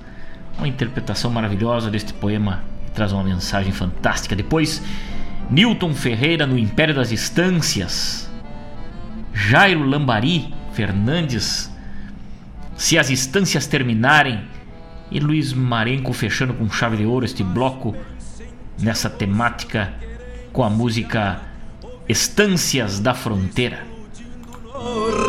Uma interpretação maravilhosa deste poema que traz uma mensagem fantástica. Depois, Newton Ferreira no Império das Estâncias. Jairo Lambari Fernandes, Se as Estâncias Terminarem. E Luiz Marenco fechando com chave de ouro este bloco nessa temática com a música Estâncias da Fronteira.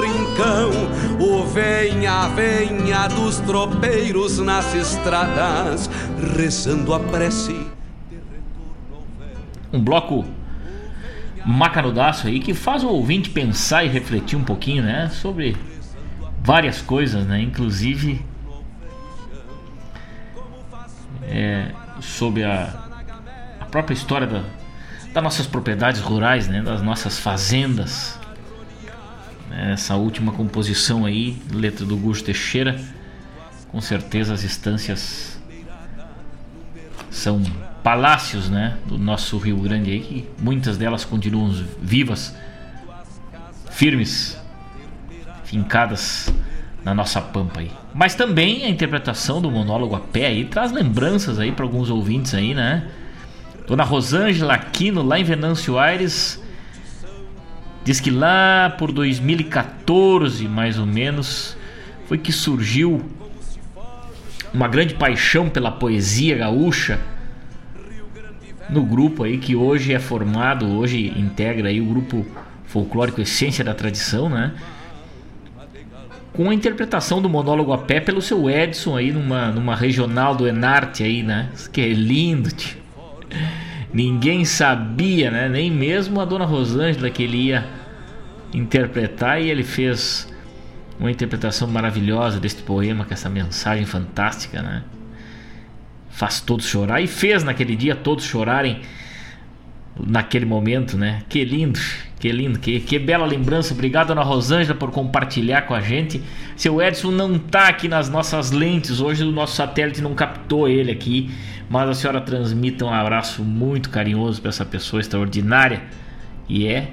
Rincão, o venha, venha dos tropeiros nas estradas, rezando a prece. Um bloco macanudaço aí que faz o ouvinte pensar e refletir um pouquinho, né, sobre várias coisas, né, inclusive é, sobre a, a própria história da, das nossas propriedades rurais, né, das nossas fazendas. Essa última composição aí, letra do Gusto Teixeira, com certeza as estâncias são palácios, né, do nosso Rio Grande aí, que muitas delas continuam vivas, firmes, fincadas na nossa pampa aí. Mas também a interpretação do monólogo a pé aí traz lembranças aí para alguns ouvintes aí, né? Dona Rosângela Aquino, lá em Venâncio Aires, diz que lá por 2014, mais ou menos, foi que surgiu uma grande paixão pela poesia gaúcha no grupo aí que hoje é formado, hoje integra aí o grupo folclórico Essência da Tradição, né? Com a interpretação do monólogo a pé pelo seu Edson aí numa, numa regional do Enarte aí, né? Que é lindo, tio. Ninguém sabia, né? Nem mesmo a dona Rosângela que ele ia interpretar e ele fez uma interpretação maravilhosa deste poema com essa mensagem fantástica, né? Faz todos chorar e fez naquele dia todos chorarem naquele momento, né? Que lindo, que lindo, que, que bela lembrança. Obrigado, Ana Rosângela, por compartilhar com a gente. Seu Edson não tá aqui nas nossas lentes, hoje o nosso satélite não captou ele aqui, mas a senhora transmite um abraço muito carinhoso para essa pessoa extraordinária e é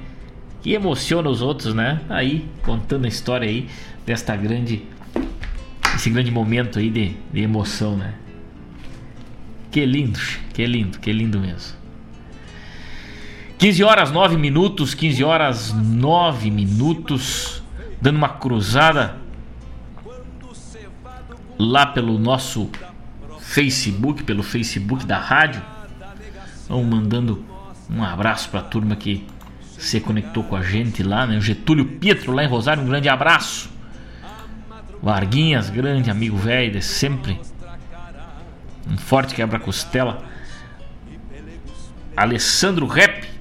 que emociona os outros, né? Aí contando a história aí desta grande esse grande momento aí de, de emoção, né? Que lindo, que lindo, que lindo mesmo. 15 horas 9 minutos, 15 horas 9 minutos, dando uma cruzada lá pelo nosso Facebook, pelo Facebook da rádio. Vamos mandando um abraço para a turma que se conectou com a gente lá, né? O Getúlio Pietro lá em Rosário, um grande abraço. Varguinhas, grande amigo velho de sempre. Um forte quebra-costela. Alessandro Rep.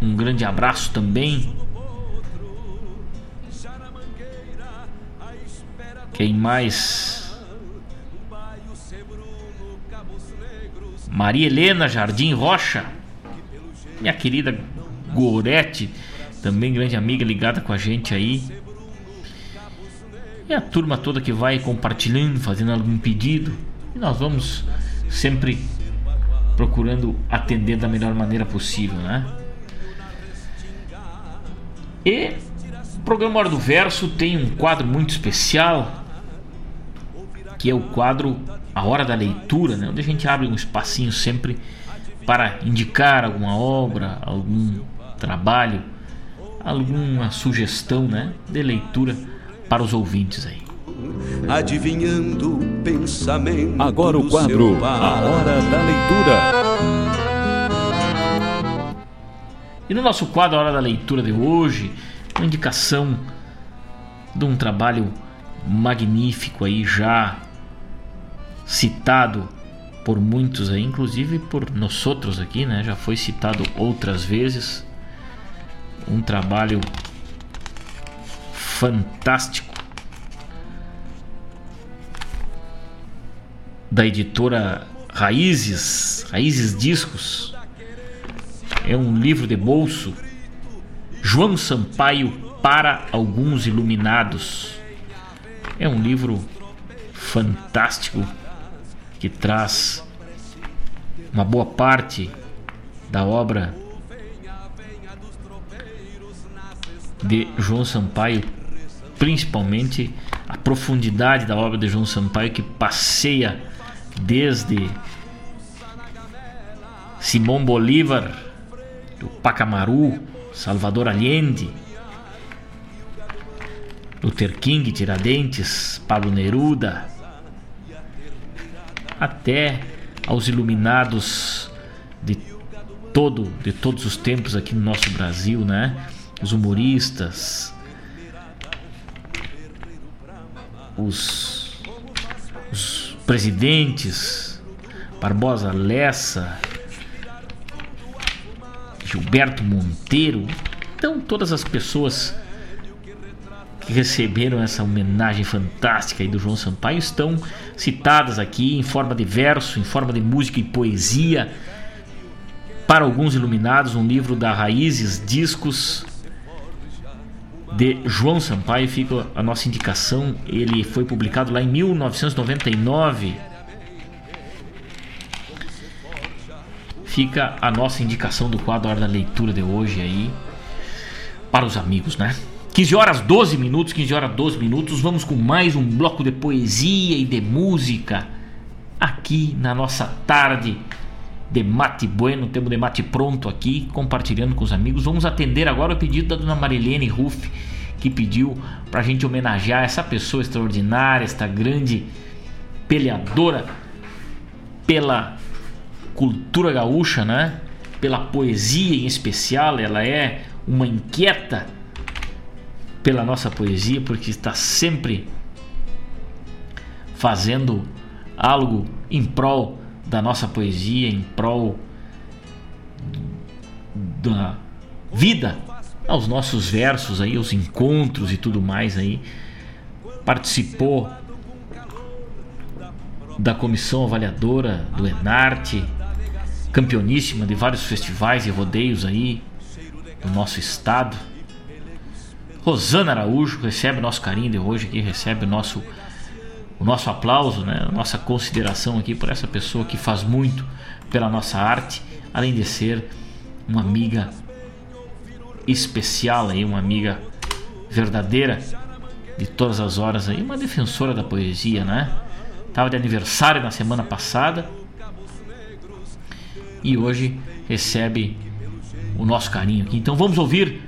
Um grande abraço também. Quem mais? Maria Helena Jardim Rocha, minha querida Gorete, também grande amiga ligada com a gente aí. E a turma toda que vai compartilhando, fazendo algum pedido. E nós vamos sempre procurando atender da melhor maneira possível, né? E o programa Hora do Verso tem um quadro muito especial, que é o quadro a hora da leitura, né? onde a gente abre um espacinho sempre para indicar alguma obra, algum trabalho, alguma sugestão né? de leitura para os ouvintes aí. Adivinhando o pensamento. Agora o quadro A Hora da Leitura. E no nosso quadro A Hora da Leitura de hoje, uma indicação de um trabalho magnífico aí já citado por muitos aí, inclusive por nós outros aqui, né? Já foi citado outras vezes. Um trabalho fantástico da editora Raízes, Raízes Discos. É um livro de bolso. João Sampaio para alguns iluminados. É um livro fantástico que traz uma boa parte da obra de João Sampaio, principalmente a profundidade da obra de João Sampaio que passeia desde Simão Bolívar, do Pacamaru, Salvador Allende, Luther King, Tiradentes, Pablo Neruda, até aos iluminados de todo de todos os tempos aqui no nosso Brasil, né? Os humoristas, os, os presidentes, Barbosa Lessa, Gilberto Monteiro, então todas as pessoas que receberam essa homenagem fantástica do João Sampaio estão citadas aqui em forma de verso, em forma de música e poesia. Para alguns iluminados, um livro da Raízes Discos de João Sampaio fica a nossa indicação. Ele foi publicado lá em 1999. Fica a nossa indicação do quadro Hora da Leitura de hoje aí para os amigos, né? 15 horas 12 minutos, 15 horas 12 minutos, vamos com mais um bloco de poesia e de música aqui na nossa tarde de mate bueno, temos de mate pronto aqui, compartilhando com os amigos. Vamos atender agora o pedido da dona Marilene Ruff, que pediu para a gente homenagear essa pessoa extraordinária, esta grande peleadora pela cultura gaúcha, né? Pela poesia em especial, ela é uma inquieta pela nossa poesia, porque está sempre fazendo algo em prol da nossa poesia, em prol da vida, aos nossos versos aí, aos encontros e tudo mais aí. Participou da comissão avaliadora do Enarte, campeoníssima de vários festivais e rodeios aí no nosso estado. Rosana Araújo recebe o nosso carinho de hoje aqui, recebe o nosso, o nosso aplauso, né? a nossa consideração aqui por essa pessoa que faz muito pela nossa arte, além de ser uma amiga especial aí, uma amiga verdadeira de todas as horas aí, uma defensora da poesia, né? Tava de aniversário na semana passada e hoje recebe o nosso carinho aqui. Então vamos ouvir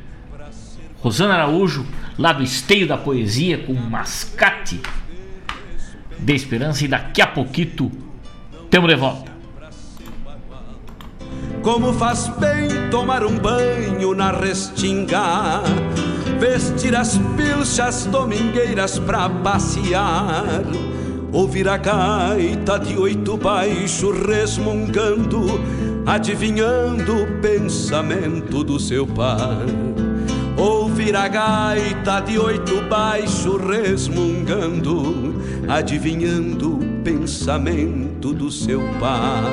Rosana Araújo, lá do Esteio da Poesia, com Mascate de Esperança. E daqui a pouquito temos de volta. Como faz bem tomar um banho na restinga, vestir as pilchas domingueiras pra passear, ouvir a gaita de oito baixo resmungando, adivinhando o pensamento do seu pai ouvir a gaita de oito baixo resmungando, adivinhando o pensamento do seu pai.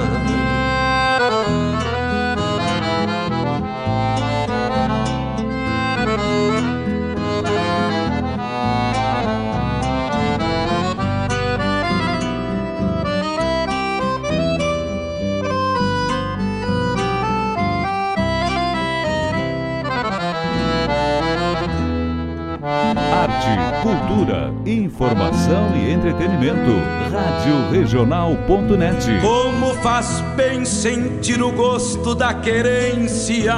Cultura Informação e entretenimento. Rádio Regional.net. Como faz bem sentir o gosto da querência,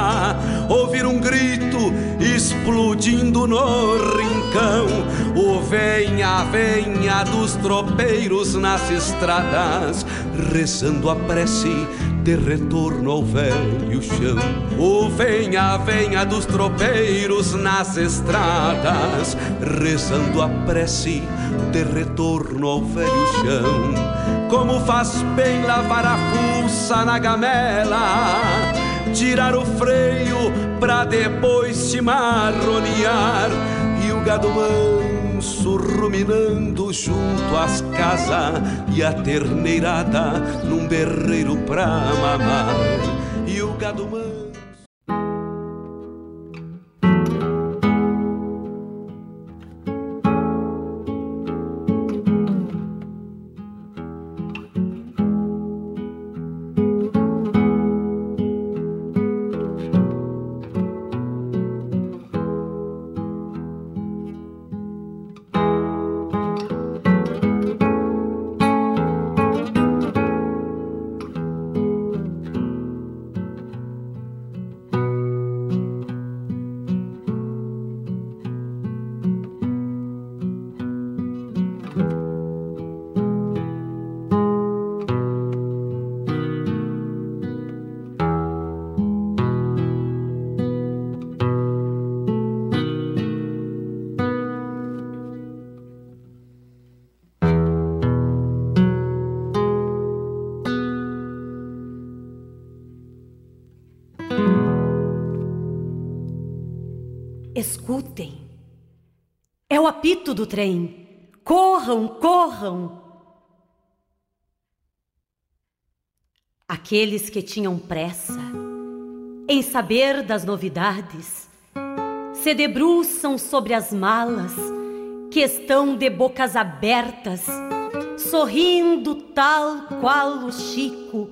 ouvir um grito explodindo no rincão. O venha, venha dos tropeiros nas estradas, rezando a prece de retorno ao velho chão. O venha, venha dos tropeiros nas estradas, rezando a prece de retorno ao velho chão. Como faz bem lavar a fuça na gamela, tirar o freio pra depois se marronear e o gado manso ruminando junto às casas e a terneirada num berreiro pra mamar. E o gado manso apito do trem. Corram, corram. Aqueles que tinham pressa em saber das novidades se debruçam sobre as malas que estão de bocas abertas, sorrindo tal qual o Chico,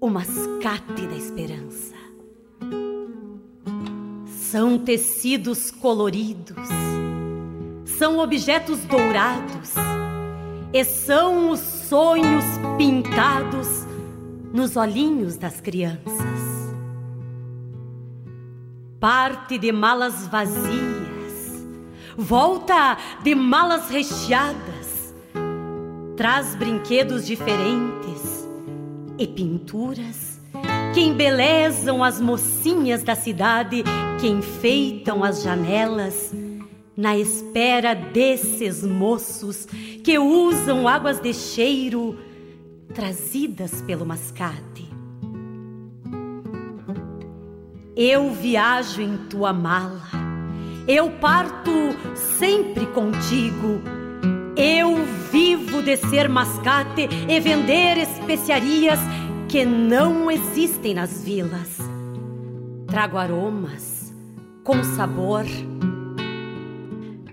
o mascate da esperança. São tecidos coloridos, são objetos dourados, e são os sonhos pintados nos olhinhos das crianças. Parte de malas vazias, volta de malas recheadas, traz brinquedos diferentes e pinturas que embelezam as mocinhas da cidade, que enfeitam as janelas, na espera desses moços que usam águas de cheiro trazidas pelo mascate. Eu viajo em tua mala, eu parto sempre contigo. Eu vivo de ser mascate e vender especiarias que não existem nas vilas. Trago aromas com sabor.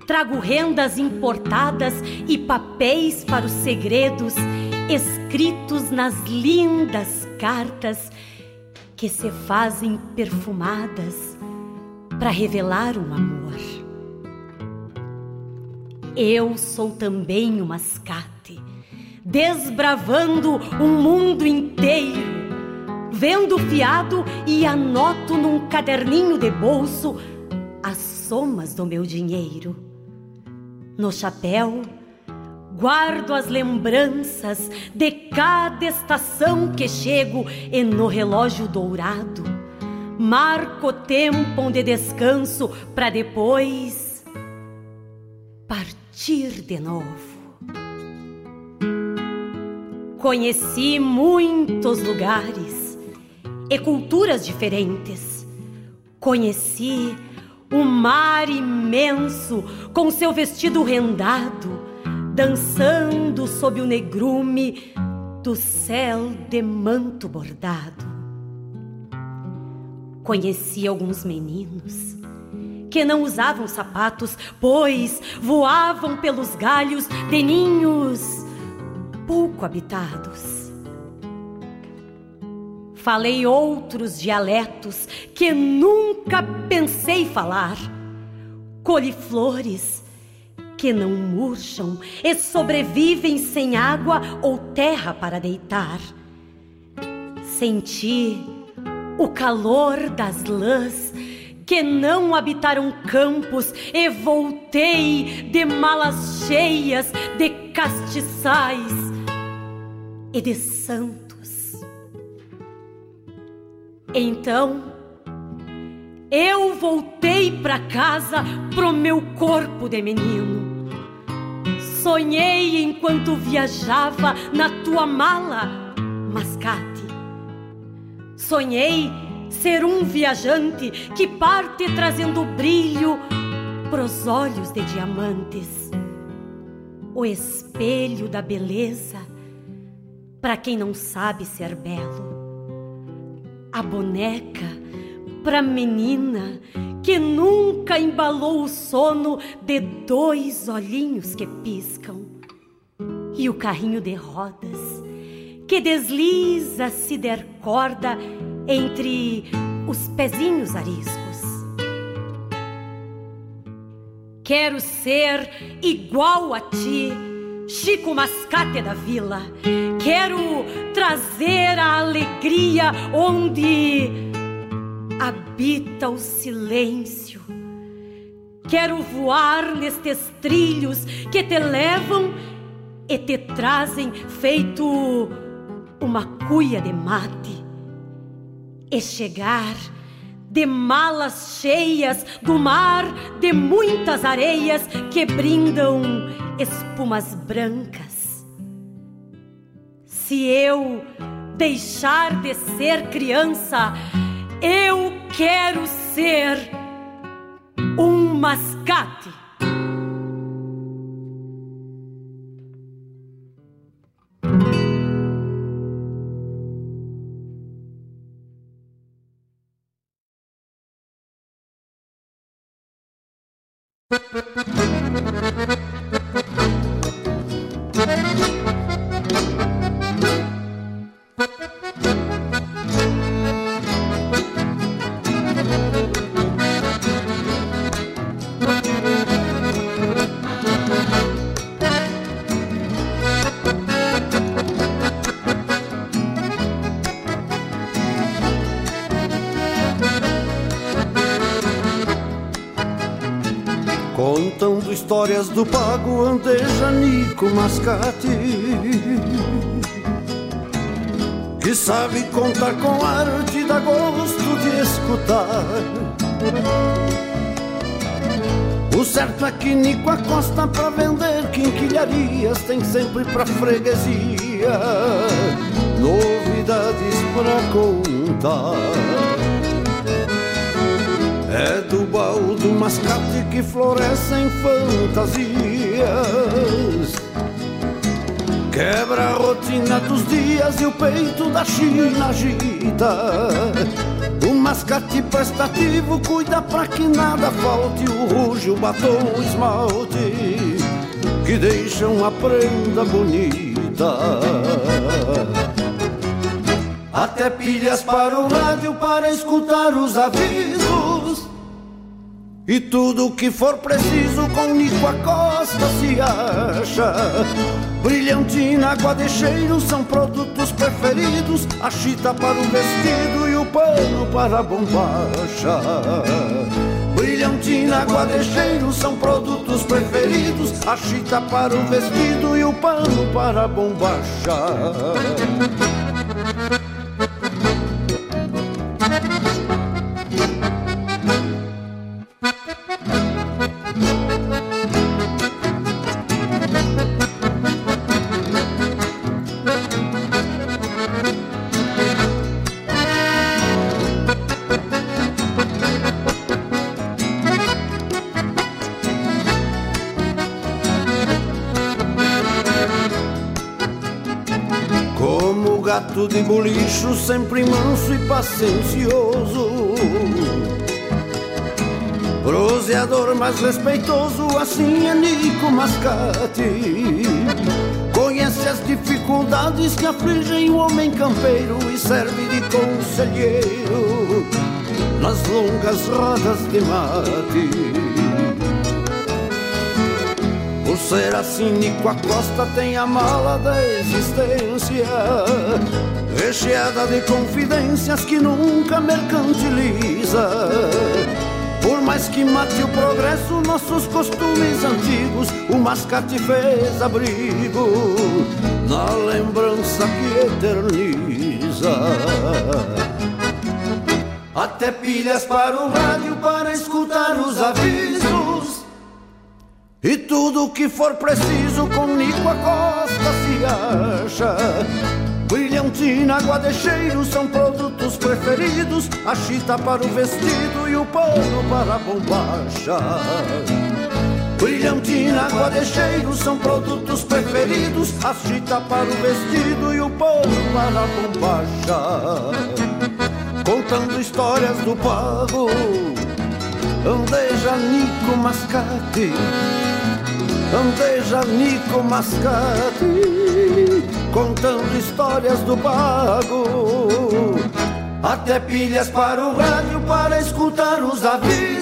Trago rendas importadas e papéis para os segredos escritos nas lindas cartas que se fazem perfumadas para revelar um amor. Eu sou também o mascate desbravando um mundo inteiro. Vendo fiado e anoto num caderninho de bolso as somas do meu dinheiro. No chapéu, guardo as lembranças de cada estação que chego e no relógio dourado marco tempo de descanso para depois partir de novo. Conheci muitos lugares e culturas diferentes. Conheci o mar imenso com seu vestido rendado, dançando sob o negrume do céu de manto bordado. Conheci alguns meninos que não usavam sapatos, pois voavam pelos galhos de ninhos pouco habitados. Falei outros dialetos que nunca pensei falar. Colhi flores que não murcham e sobrevivem sem água ou terra para deitar. Senti o calor das lãs que não habitaram campos e voltei de malas cheias de castiçais e de santos. Então, eu voltei para casa pro meu corpo de menino. Sonhei enquanto viajava na tua mala, mascate. Sonhei ser um viajante que parte trazendo brilho pros olhos de diamantes. O espelho da beleza para quem não sabe ser belo. A boneca pra menina que nunca embalou o sono de dois olhinhos que piscam. E o carrinho de rodas que desliza se der corda entre os pezinhos ariscos. Quero ser igual a ti, Chico Mascate da Vila. Quero trazer a alegria onde habita o silêncio. Quero voar nestes trilhos que te levam e te trazem feito uma cuia de mate e chegar de malas cheias do mar de muitas areias que brindam espumas brancas. Se eu deixar de ser criança, eu quero ser um mascate. Histórias do pago andeja Nico Mascate. Que sabe contar com arte, dá gosto de escutar. O certo é que Nico acosta pra vender quinquilharias Tem sempre pra freguesia. Novidades pra contar é do baú do mascate que florescem fantasias. Quebra a rotina dos dias e o peito da China agita. O mascate prestativo cuida pra que nada falte. O rujo, o batom, o esmalte Que deixam a prenda bonita. Até pilhas para o rádio para escutar os avisos. E tudo que for preciso com Nico Acosta se acha. Brilhantina, água de cheiro são produtos preferidos. A chita para o vestido e o pano para a bombacha. Brilhantina, água de cheiro são produtos preferidos. A chita para o vestido e o pano para a bombacha. Gato de bolicho, sempre manso e paciencioso. Proseador mais respeitoso, assim é Nico Mascate. Conhece as dificuldades que afligem o homem campeiro e serve de conselheiro nas longas rodas de mate. Por ser assim, Nico Acosta tem a mala da existência, recheada de confidências que nunca mercantiliza. Por mais que mate o progresso, nossos costumes antigos, o mascate fez abrigo na lembrança que eterniza. Até pilhas para o rádio para escutar os avisos. E tudo que for preciso com Nico Acosta se acha. Brilhantina, guadecheiro são produtos preferidos. A chita para o vestido e o pano para a bombacha. Brilhantina, guadecheiro são produtos preferidos. A chita para o vestido e o pano para a bombacha. Contando histórias do pago, andeja Nico Mascate. Andeja Nico Mascate contando histórias do pago. Até pilhas para o rádio para escutar os avisos.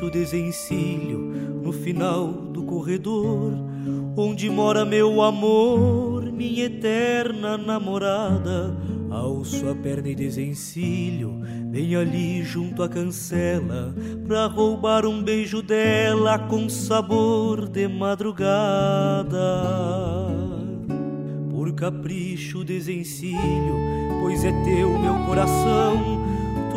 Capricho desencilho no final do corredor, onde mora meu amor, minha eterna namorada. Alço a perna e desencilho, bem ali junto à cancela, pra roubar um beijo dela com sabor de madrugada. Por capricho desencilho, pois é teu meu coração,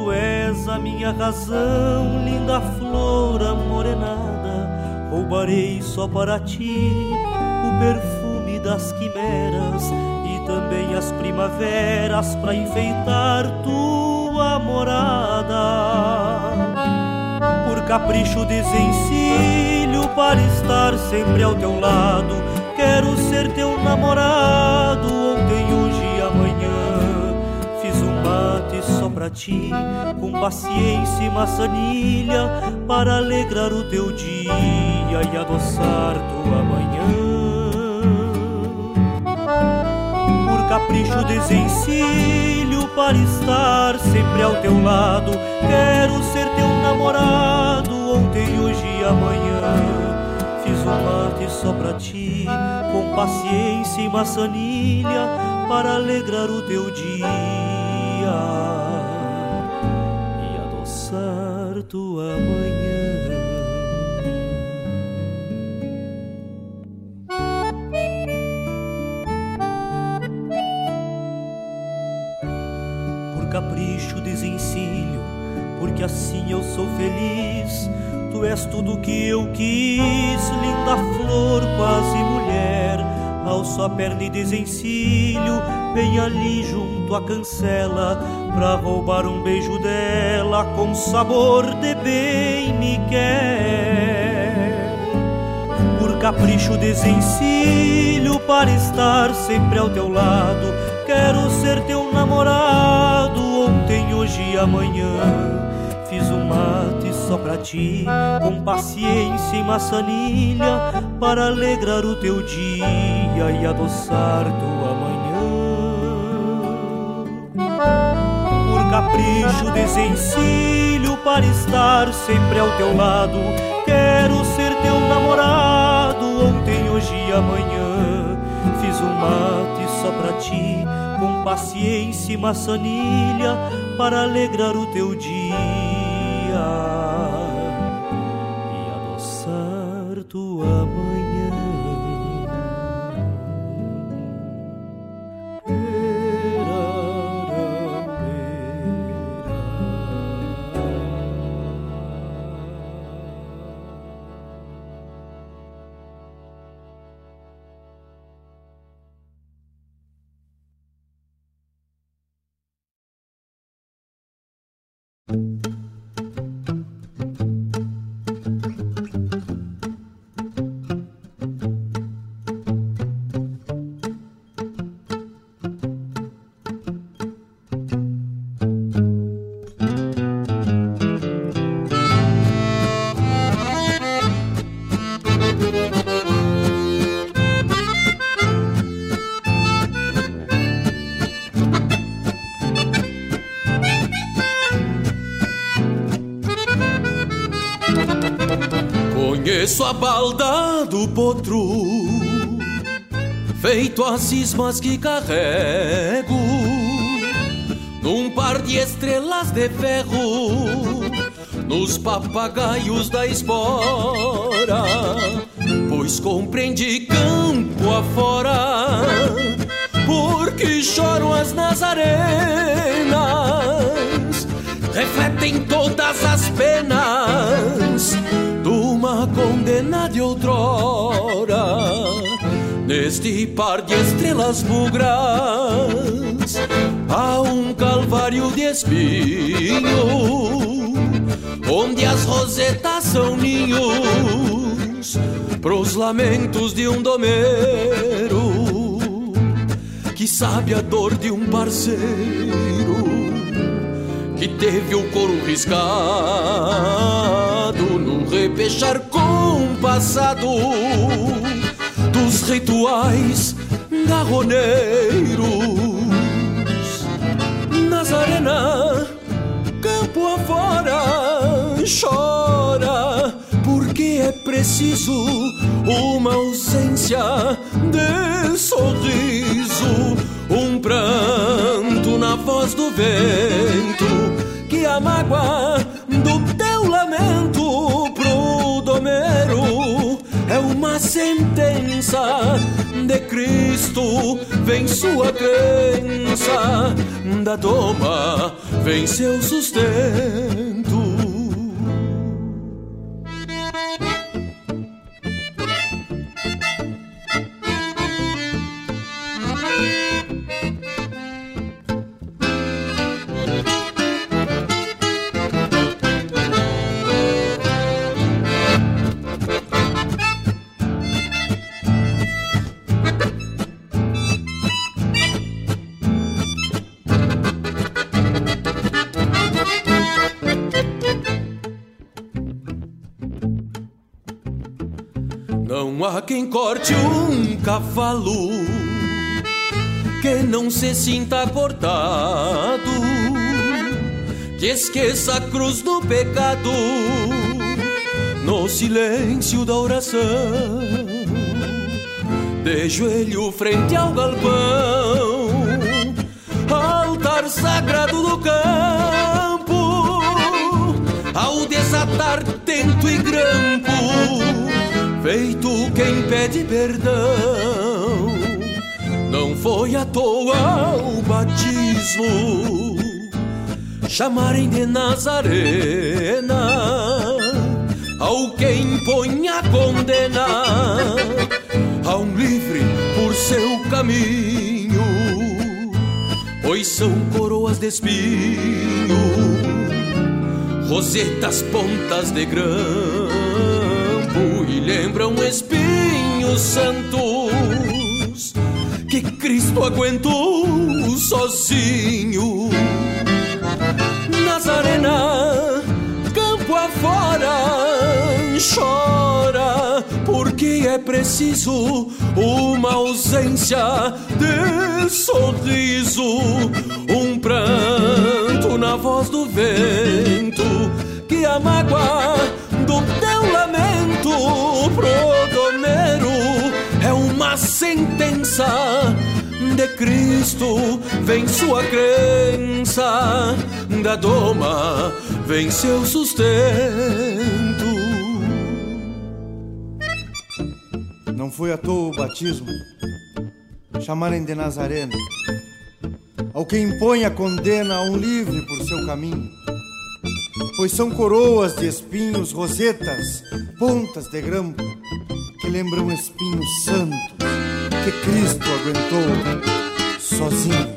tu és a minha razão, linda flor amorenada. Roubarei só para ti o perfume das quimeras e também as primaveras para enfeitar tua morada. Por capricho desencilho para estar sempre ao teu lado, quero ser teu namorado pra ti, com paciência e maçanilha, para alegrar o teu dia e adoçar tua manhã. Por capricho desencilho para estar sempre ao teu lado, quero ser teu namorado ontem, hoje e amanhã. Fiz um mate só pra ti, com paciência e maçanilha, para alegrar o teu dia tua manhã. Por capricho desencilho, porque assim eu sou feliz. Tu és tudo que eu quis, linda flor, quase mulher. Alço a perna e desencilho, bem ali junto à cancela, pra roubar um beijo dela com sabor de bem me quer. Por capricho desencilho, para estar sempre ao teu lado, quero ser teu namorado ontem, hoje e amanhã. Fiz um mate só pra ti, com paciência e maçanilha, para alegrar o teu dia e adoçar tua capricho desencilho, para estar sempre ao teu lado, quero ser teu namorado ontem, hoje e amanhã. Fiz um mate só pra ti, com paciência e maçanilha, para alegrar o teu dia e adoçar tua manhã. A balda do potro, feito as cismas que carrego, num par de estrelas de ferro, nos papagaios da espora, pois compreendi campo afora, porque choram as nazarenas, refletem todas as penas uma condena de outrora. Neste par de estrelas bugras Há um calvário de espinho Onde as rosetas são ninhos Pros lamentos de um domeiro Que sabe a dor de um parceiro que teve o couro riscado num repechar compassado dos rituais garroneiros. Nazarena, campo afora, chora, porque é preciso uma ausência de sorriso, um pranto na voz do vento a mágoa uma sentença de Cristo, vem sua crença, da doma vem seu sustento. Quem corte um cavalo que não se sinta cortado, que esqueça a cruz do pecado no silêncio da oração, de joelho frente ao galpão, altar sagrado do campo, ao desatar tento e grampo feito quem pede perdão. Não foi à toa o batismo, chamarem de Nazarena, ao que impõe a condena, a um livre por seu caminho, pois são coroas de espinho, rosetas pontas de grão lembram espinhos santos que Cristo aguentou sozinho. Nazarena, campo afora, chora, porque é preciso uma ausência de sorriso, um pranto na voz do vento que a mágoa sentença de Cristo, vem sua crença, da doma vem seu sustento. Não foi à toa o batismo, chamarem de Nazareno, ao que impõe a condena a um livre por seu caminho. Pois são coroas de espinhos, rosetas, pontas de grampo, que lembram espinhos santos que Cristo aguentou sozinho.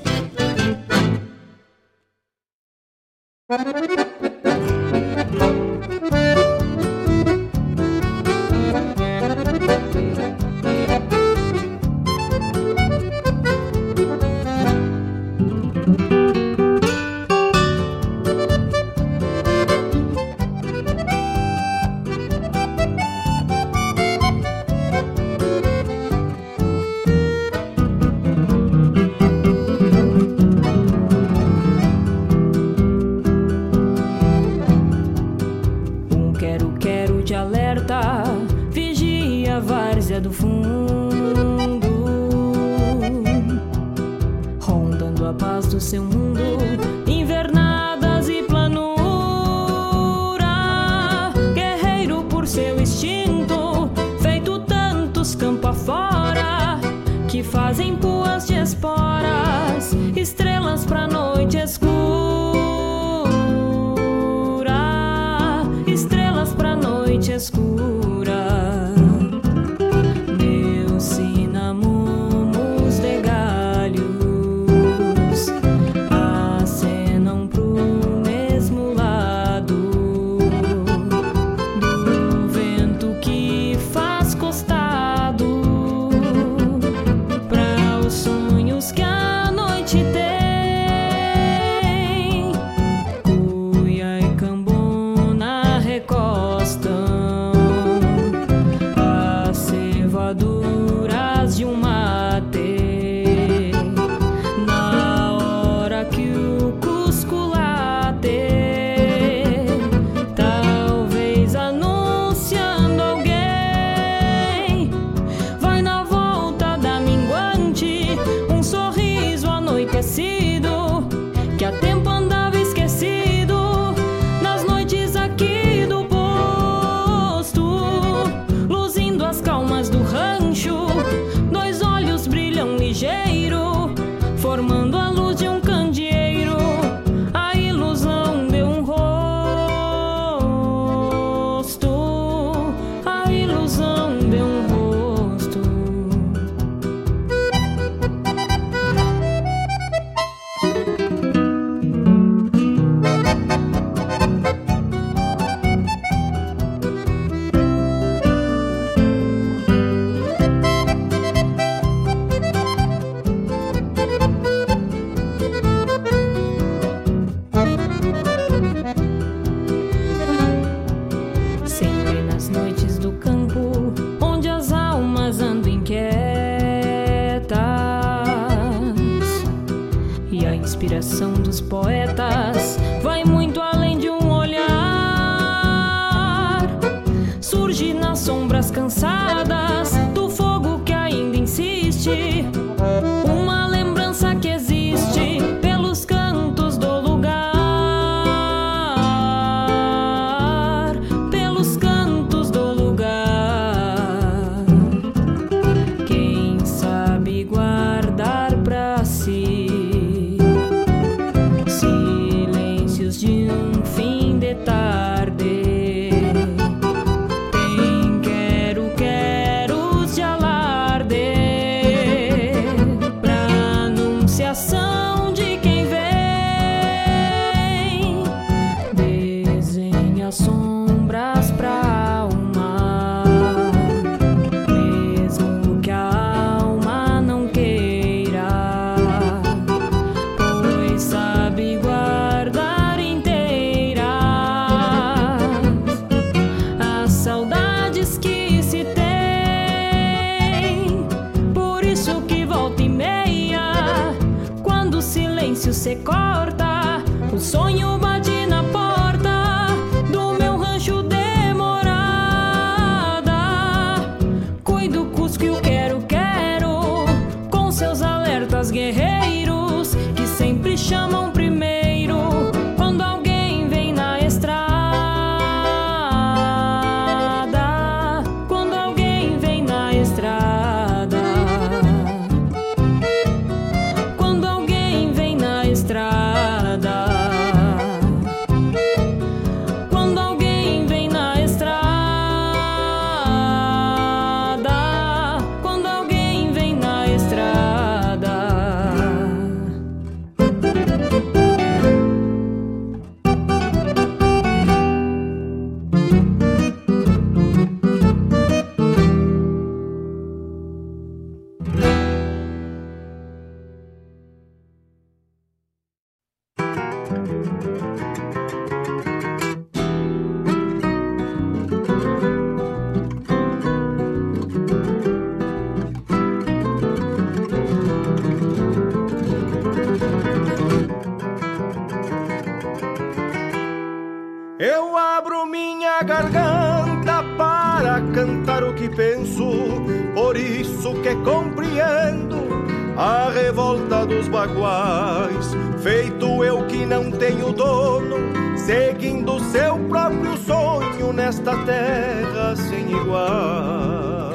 Baguais. Feito eu que não tenho dono, seguindo seu próprio sonho nesta terra sem igual.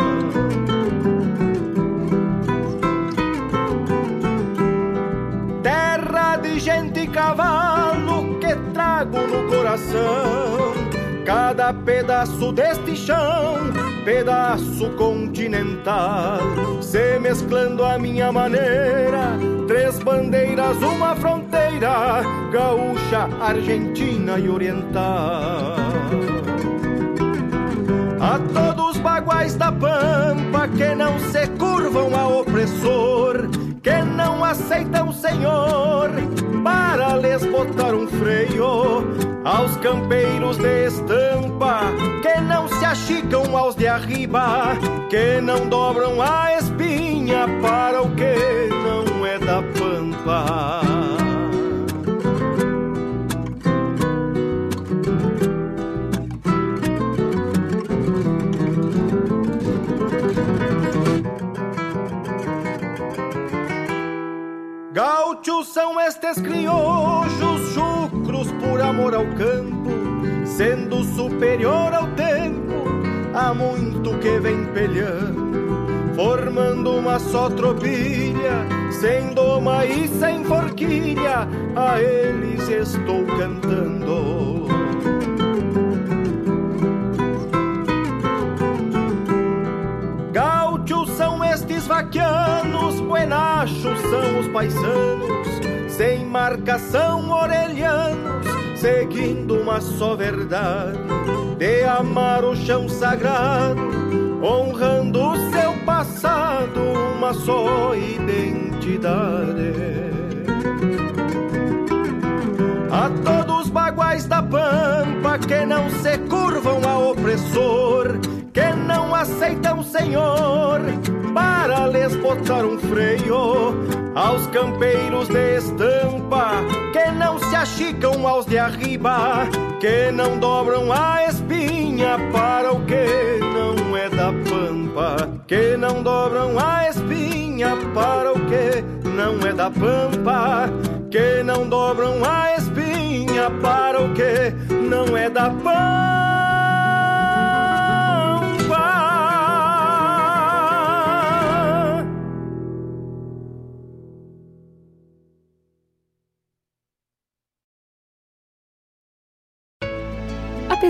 Terra de gente e cavalo que trago no coração cada pedaço deste chão, pedaço continental, se mesclando a minha maneira, três bandeiras, uma fronteira, gaúcha, argentina e oriental. A todos os baguais da pampa que não se curvam a opressor, que não aceitam senhor, para lhes botar um freio aos campeiros de estampa que não se achicam aos de arriba, que não dobram a espinha para o da pampa. Gauchos são estes criojos chucros por amor ao campo, sendo superior ao tempo, há muito que vem pelhando, formando uma só tropilha, sem doma e sem forquilha, a eles estou cantando. Gauchos são estes vaquianos, buenachos são os paisanos, sem marcação orelhanos, seguindo uma só verdade, de amar o chão sagrado, honrando o seu passado, uma só identidade. A todos os baguais da pampa que não se curvam a opressor, que não aceitam senhor, para lhes botar um freio aos campeiros de estampa, que não se achicam aos de arriba, que não dobram a espinha para o que não é da pampa, que não dobram a espinha para o que não é da pampa, que não dobram a espinha para o que não é da pampa.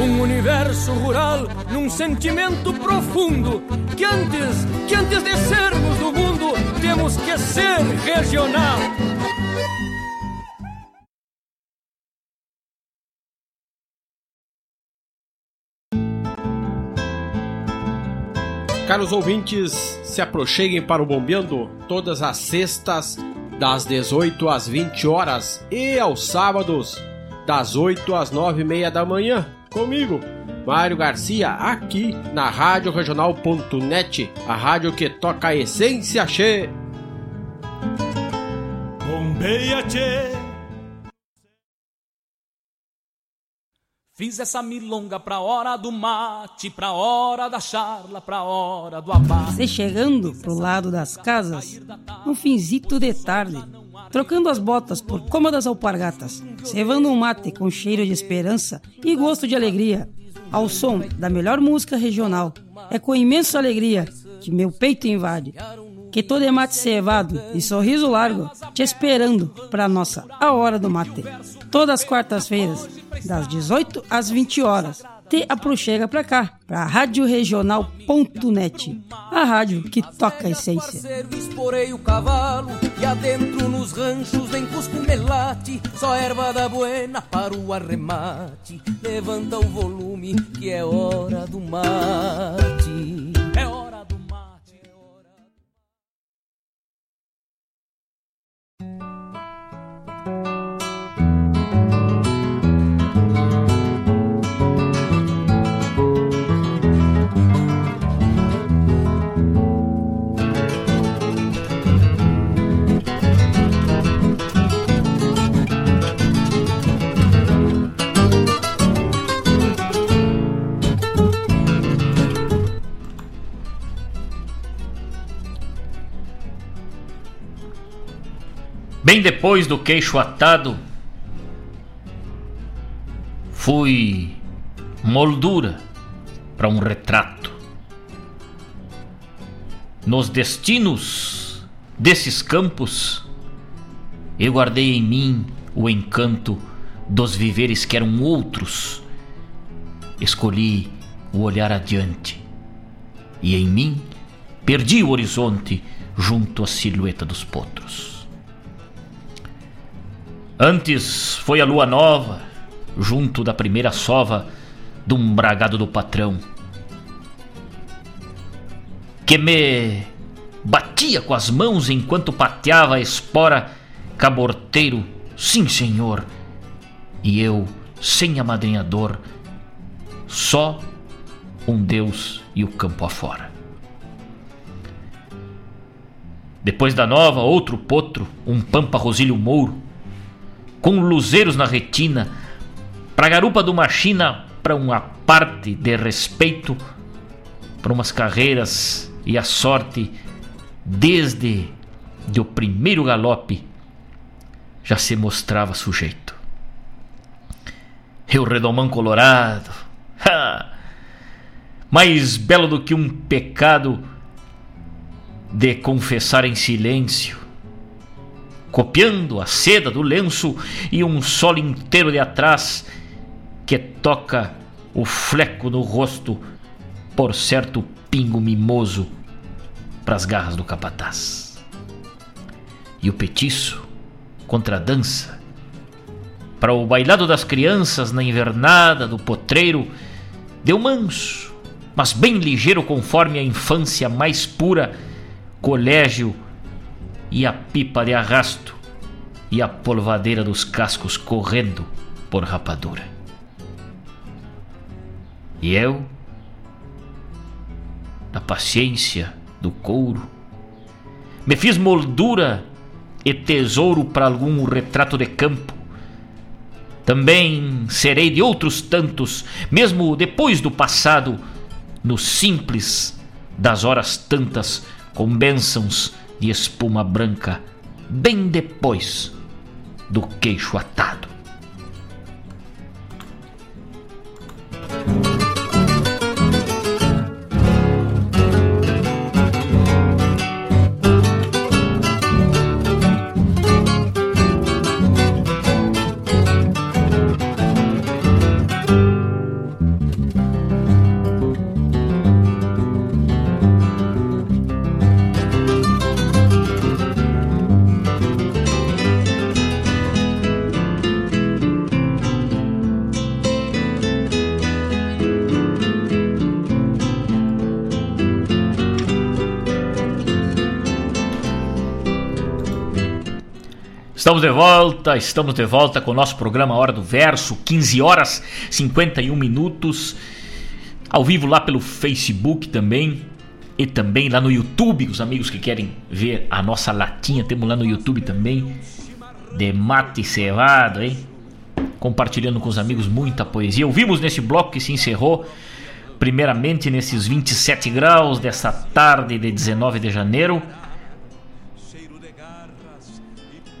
um universo rural num sentimento profundo que antes, que antes de sermos do mundo, temos que ser regional. Caros ouvintes, se aproxeguem para o Bombeando todas as sextas, das 18 às 20 horas e aos sábados, das 8 às 9 e meia da manhã, comigo, Mário Garcia, aqui na Rádio Regional.net, a rádio que toca a essência che. Beia, tchê. Fiz essa milonga pra hora do mate, pra hora da charla, pra hora do abate. Você chegando pro lado das casas, um finzito de tarde, trocando as botas por cômodas alpargatas, cevando um mate com cheiro de esperança e gosto de alegria, ao som da melhor música regional. É com imensa alegria que meu peito invade que todo é mate cevado e sorriso largo, te esperando para nossa A Hora do Mate. Todas as quartas-feiras, das 18 às 20 horas. Te aproxega pra cá, pra radioregional.net, a rádio que toca a essência. Esporei o cavalo e adentro nos ranchos cusco melate, só erva da buena para o arremate. Levanta o volume que é hora do mate. Bem depois do queixo atado, fui moldura para um retrato. Nos destinos desses campos, eu guardei em mim o encanto dos viveres que eram outros. Escolhi o olhar adiante e em mim perdi o horizonte junto à silhueta dos potros. Antes foi a lua nova, junto da primeira sova de um bragado do patrão, que me batia com as mãos enquanto pateava a espora caborteiro, sim senhor, e eu, sem amadrinhador, só um Deus e o campo afora. Depois da nova, outro potro, um pampa Rosílio Mouro, com luzeiros na retina, pra garupa do machina, para uma parte de respeito, para umas carreiras e a sorte, desde o primeiro galope, já se mostrava sujeito. E o redomão colorado, ha, mais belo do que um pecado de confessar em silêncio, copiando a seda do lenço e um solo inteiro de atrás que toca o fleco no rosto por certo pingo mimoso pras garras do capataz. E o petiço contra a dança, para o bailado das crianças na invernada do potreiro, deu manso, mas bem ligeiro conforme a infância mais pura, colégio e a pipa de arrasto e a polvadeira dos cascos correndo por rapadura. E eu, na paciência do couro, me fiz moldura e tesouro para algum retrato de campo. Também serei de outros tantos, mesmo depois do passado, no simples das horas tantas, com bênçãos de espuma branca bem depois do queixo atado. Estamos de volta, estamos de volta com o nosso programa Hora do Verso, 15 horas 51 minutos, ao vivo lá pelo Facebook também e também lá no YouTube, os amigos que querem ver a nossa latinha, temos lá no YouTube também. de mate cevado, hein? Compartilhando com os amigos muita poesia. Ouvimos nesse bloco que se encerrou, primeiramente nesses 27 graus dessa tarde de 19 de janeiro,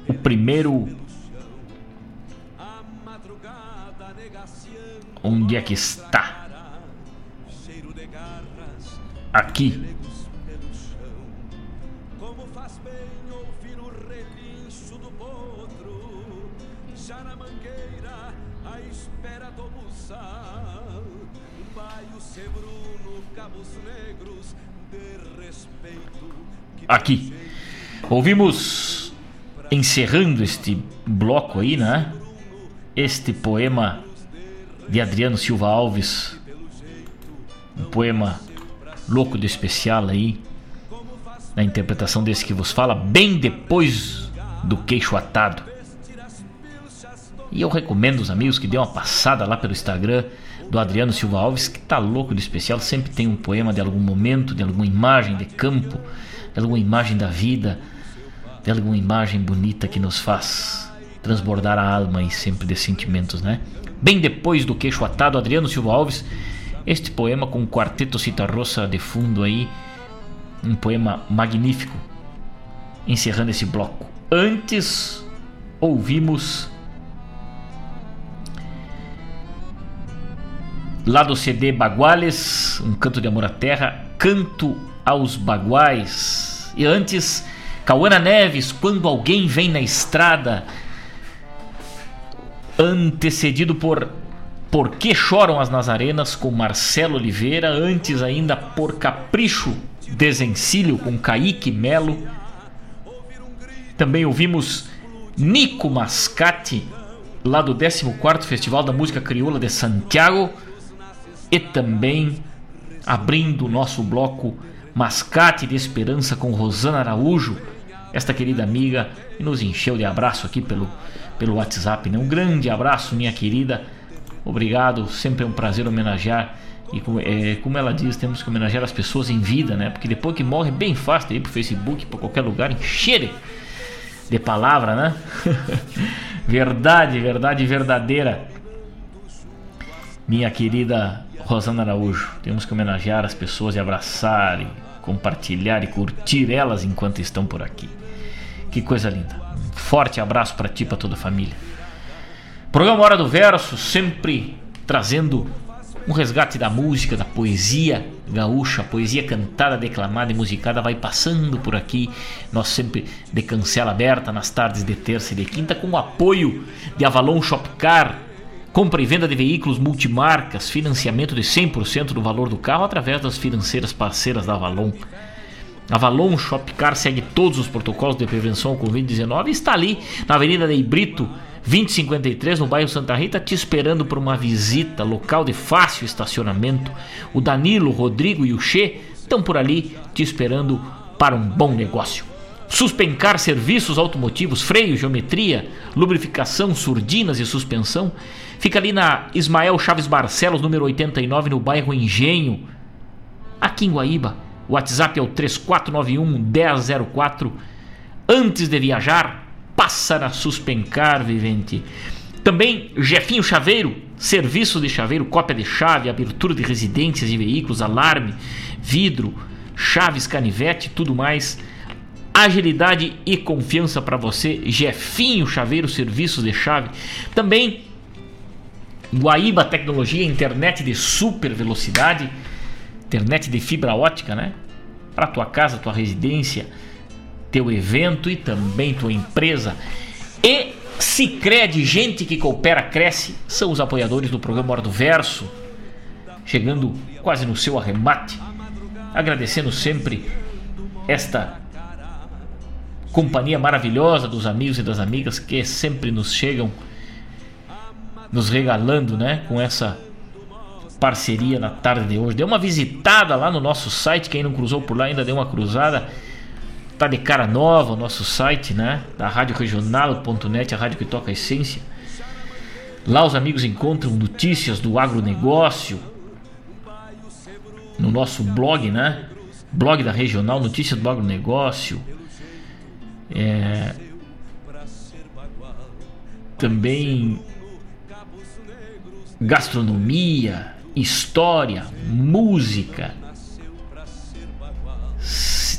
o primeiro. Onde é que está? Aqui aqui. Ouvimos, encerrando este bloco aí, né? Este poema de Adriano Silva Alves. Um poema louco de especial aí. Na interpretação desse que vos fala, bem depois do queixo atado. E eu recomendo os amigos que dêem uma passada lá pelo Instagram do Adriano Silva Alves, que tá louco de especial. Sempre tem um poema de algum momento, de alguma imagem de campo de alguma imagem da vida, de alguma imagem bonita que nos faz transbordar a alma e sempre de sentimentos, né? Bem depois do queixo atado, Adriano Silva Alves, este poema com o quarteto Citarrossa de fundo aí, um poema magnífico, encerrando esse bloco. Antes, ouvimos lá do CD Baguales, um canto de amor à terra, Canto aos Baguais. E antes, Cauana Neves, quando alguém vem na estrada, antecedido por Por que choram as Nazarenas com Marcelo Oliveira, antes ainda por Capricho Desencilho com Kaique Melo. Também ouvimos Nico Mascate, lá do 14º Festival da Música Crioula de Santiago, e também abrindo o nosso bloco Mascate de Esperança com Rosana Araújo, esta querida amiga nos encheu de abraço aqui pelo, pelo WhatsApp. Né? Um grande abraço, minha querida. Obrigado, sempre é um prazer homenagear. E é, como ela diz, temos que homenagear as pessoas em vida, né? Porque depois que morre, bem fácil ir pro Facebook, para qualquer lugar, encher de palavra, né? verdade, verdade verdadeira. Minha querida Rosana Araújo, temos que homenagear as pessoas e abraçar e compartilhar e curtir elas enquanto estão por aqui. Que coisa linda. Um forte abraço para ti e para toda a família. Programa Hora do Verso, sempre trazendo um resgate da música, da poesia gaúcha, poesia cantada, declamada e musicada vai passando por aqui. Nós sempre de cancela aberta nas tardes de terça e de quinta com o apoio de Avalon Shopcar, compra e venda de veículos multimarcas, financiamento de 100% do valor do carro através das financeiras parceiras da Avalon. Avalon Shopcar segue todos os protocolos de prevenção ao Covid-19 e está ali na Avenida de Brito, 2053, no bairro Santa Rita, te esperando por uma visita, local de fácil estacionamento. O Danilo, o Rodrigo e o Che estão por ali te esperando para um bom negócio. Suspencar serviços automotivos, freio, geometria, lubrificação, surdinas e suspensão. Fica ali na Ismael Chaves Barcelos, número 89, no bairro Engenho, aqui em Guaíba. O WhatsApp é o 3491 1004. Antes de viajar, passa na Suspencar, vivente. Também Jefinho Chaveiro, serviço de chaveiro, cópia de chave, abertura de residências e veículos, alarme, vidro, chaves, canivete, tudo mais. Agilidade e confiança para você, Jefinho Chaveiro, serviços de chave. Também Guaíba Tecnologia, internet de super velocidade, internet de fibra ótica, né? Para tua casa, tua residência, teu evento e também tua empresa. E Cicred, gente que coopera, cresce, são os apoiadores do programa Hora do Verso, chegando quase no seu arremate, agradecendo sempre esta companhia maravilhosa dos amigos e das amigas que sempre nos chegam nos regalando, né, com essa parceria na tarde de hoje. Dê uma visitada lá no nosso site, quem não cruzou por lá ainda deu uma cruzada. Tá de cara nova o nosso site, né, da Rádio Regional.net, a rádio que toca a essência. Lá os amigos encontram notícias do agronegócio no nosso blog, né? Blog da Regional, notícias do agronegócio. É, também gastronomia, história, música,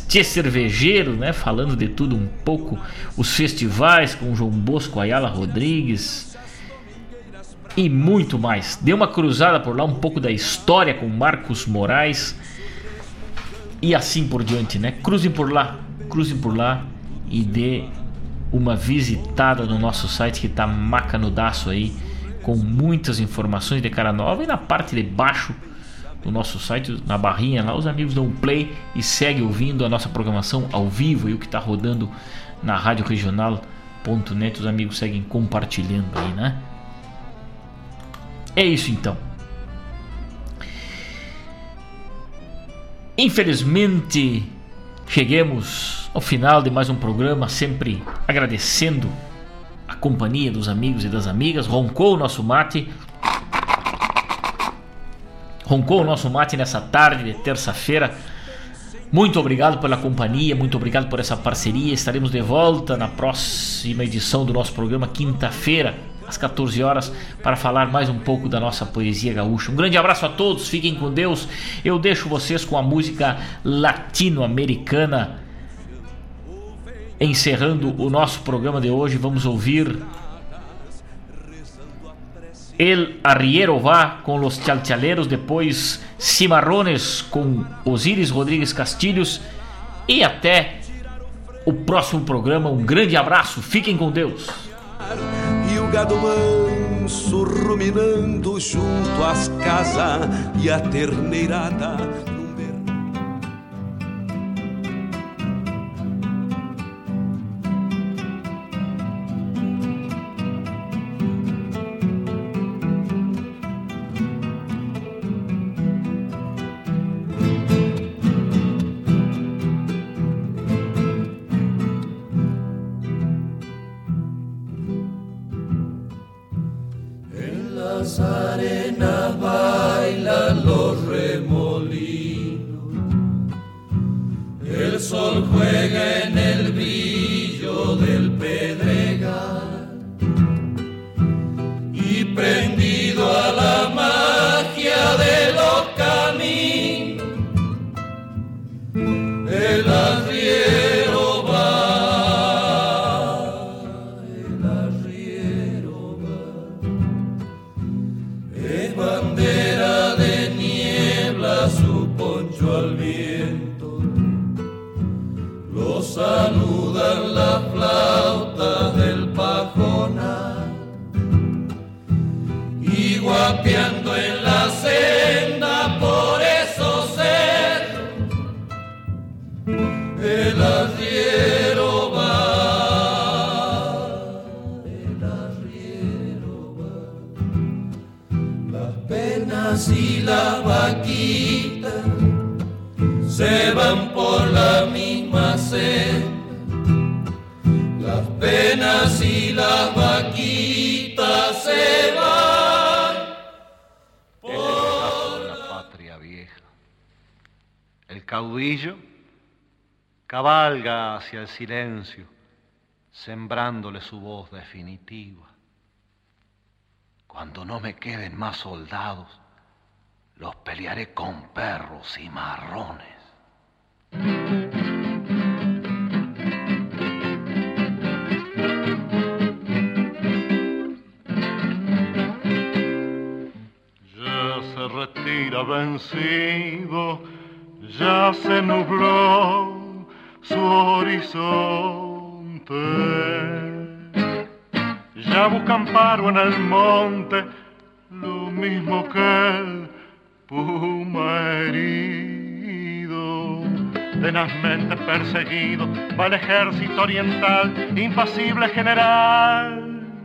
Tchê Cervejeiro, né? Falando de tudo um pouco, os festivais com João Bosco Ayala Rodrigues e muito mais. Dê uma cruzada por lá, um pouco da história com Marcos Moraes e assim por diante, né? Cruzem por lá, cruzem por lá e dê uma visitada no nosso site que tá macanudaço aí, com muitas informações de cara nova e na parte de baixo do nosso site, na barrinha lá, os amigos dão um play e segue ouvindo a nossa programação ao vivo e o que está rodando na rádio regional.net, os amigos seguem compartilhando aí, né? É isso então. Infelizmente, cheguemos ao final de mais um programa, sempre agradecendo companhia dos amigos e das amigas. Roncou o nosso mate, roncou o nosso mate nessa tarde de terça-feira. Muito obrigado pela companhia, muito obrigado por essa parceria. Estaremos de volta na próxima edição do nosso programa, quinta-feira, às 14 horas, para falar mais um pouco da nossa poesia gaúcha. Um grande abraço a todos, fiquem com Deus. Eu deixo vocês com a música latino-americana. Encerrando o nosso programa de hoje, vamos ouvir El Arriero va com Los Chalchaleros, depois Cimarrones com Osiris Rodrigues Castilhos e até o próximo programa. Um grande abraço, fiquem com Deus. E o gado manso ruminando junto às casas e a terneirada silencio, sembrándole su voz definitiva. Cuando no me queden más soldados, los pelearé con perros y marrones. Ya se retira vencido, ya se nubló su horizonte. Ya buscan paro en el monte, lo mismo que el puma herido. Tenazmente perseguido va el ejército oriental, impasible general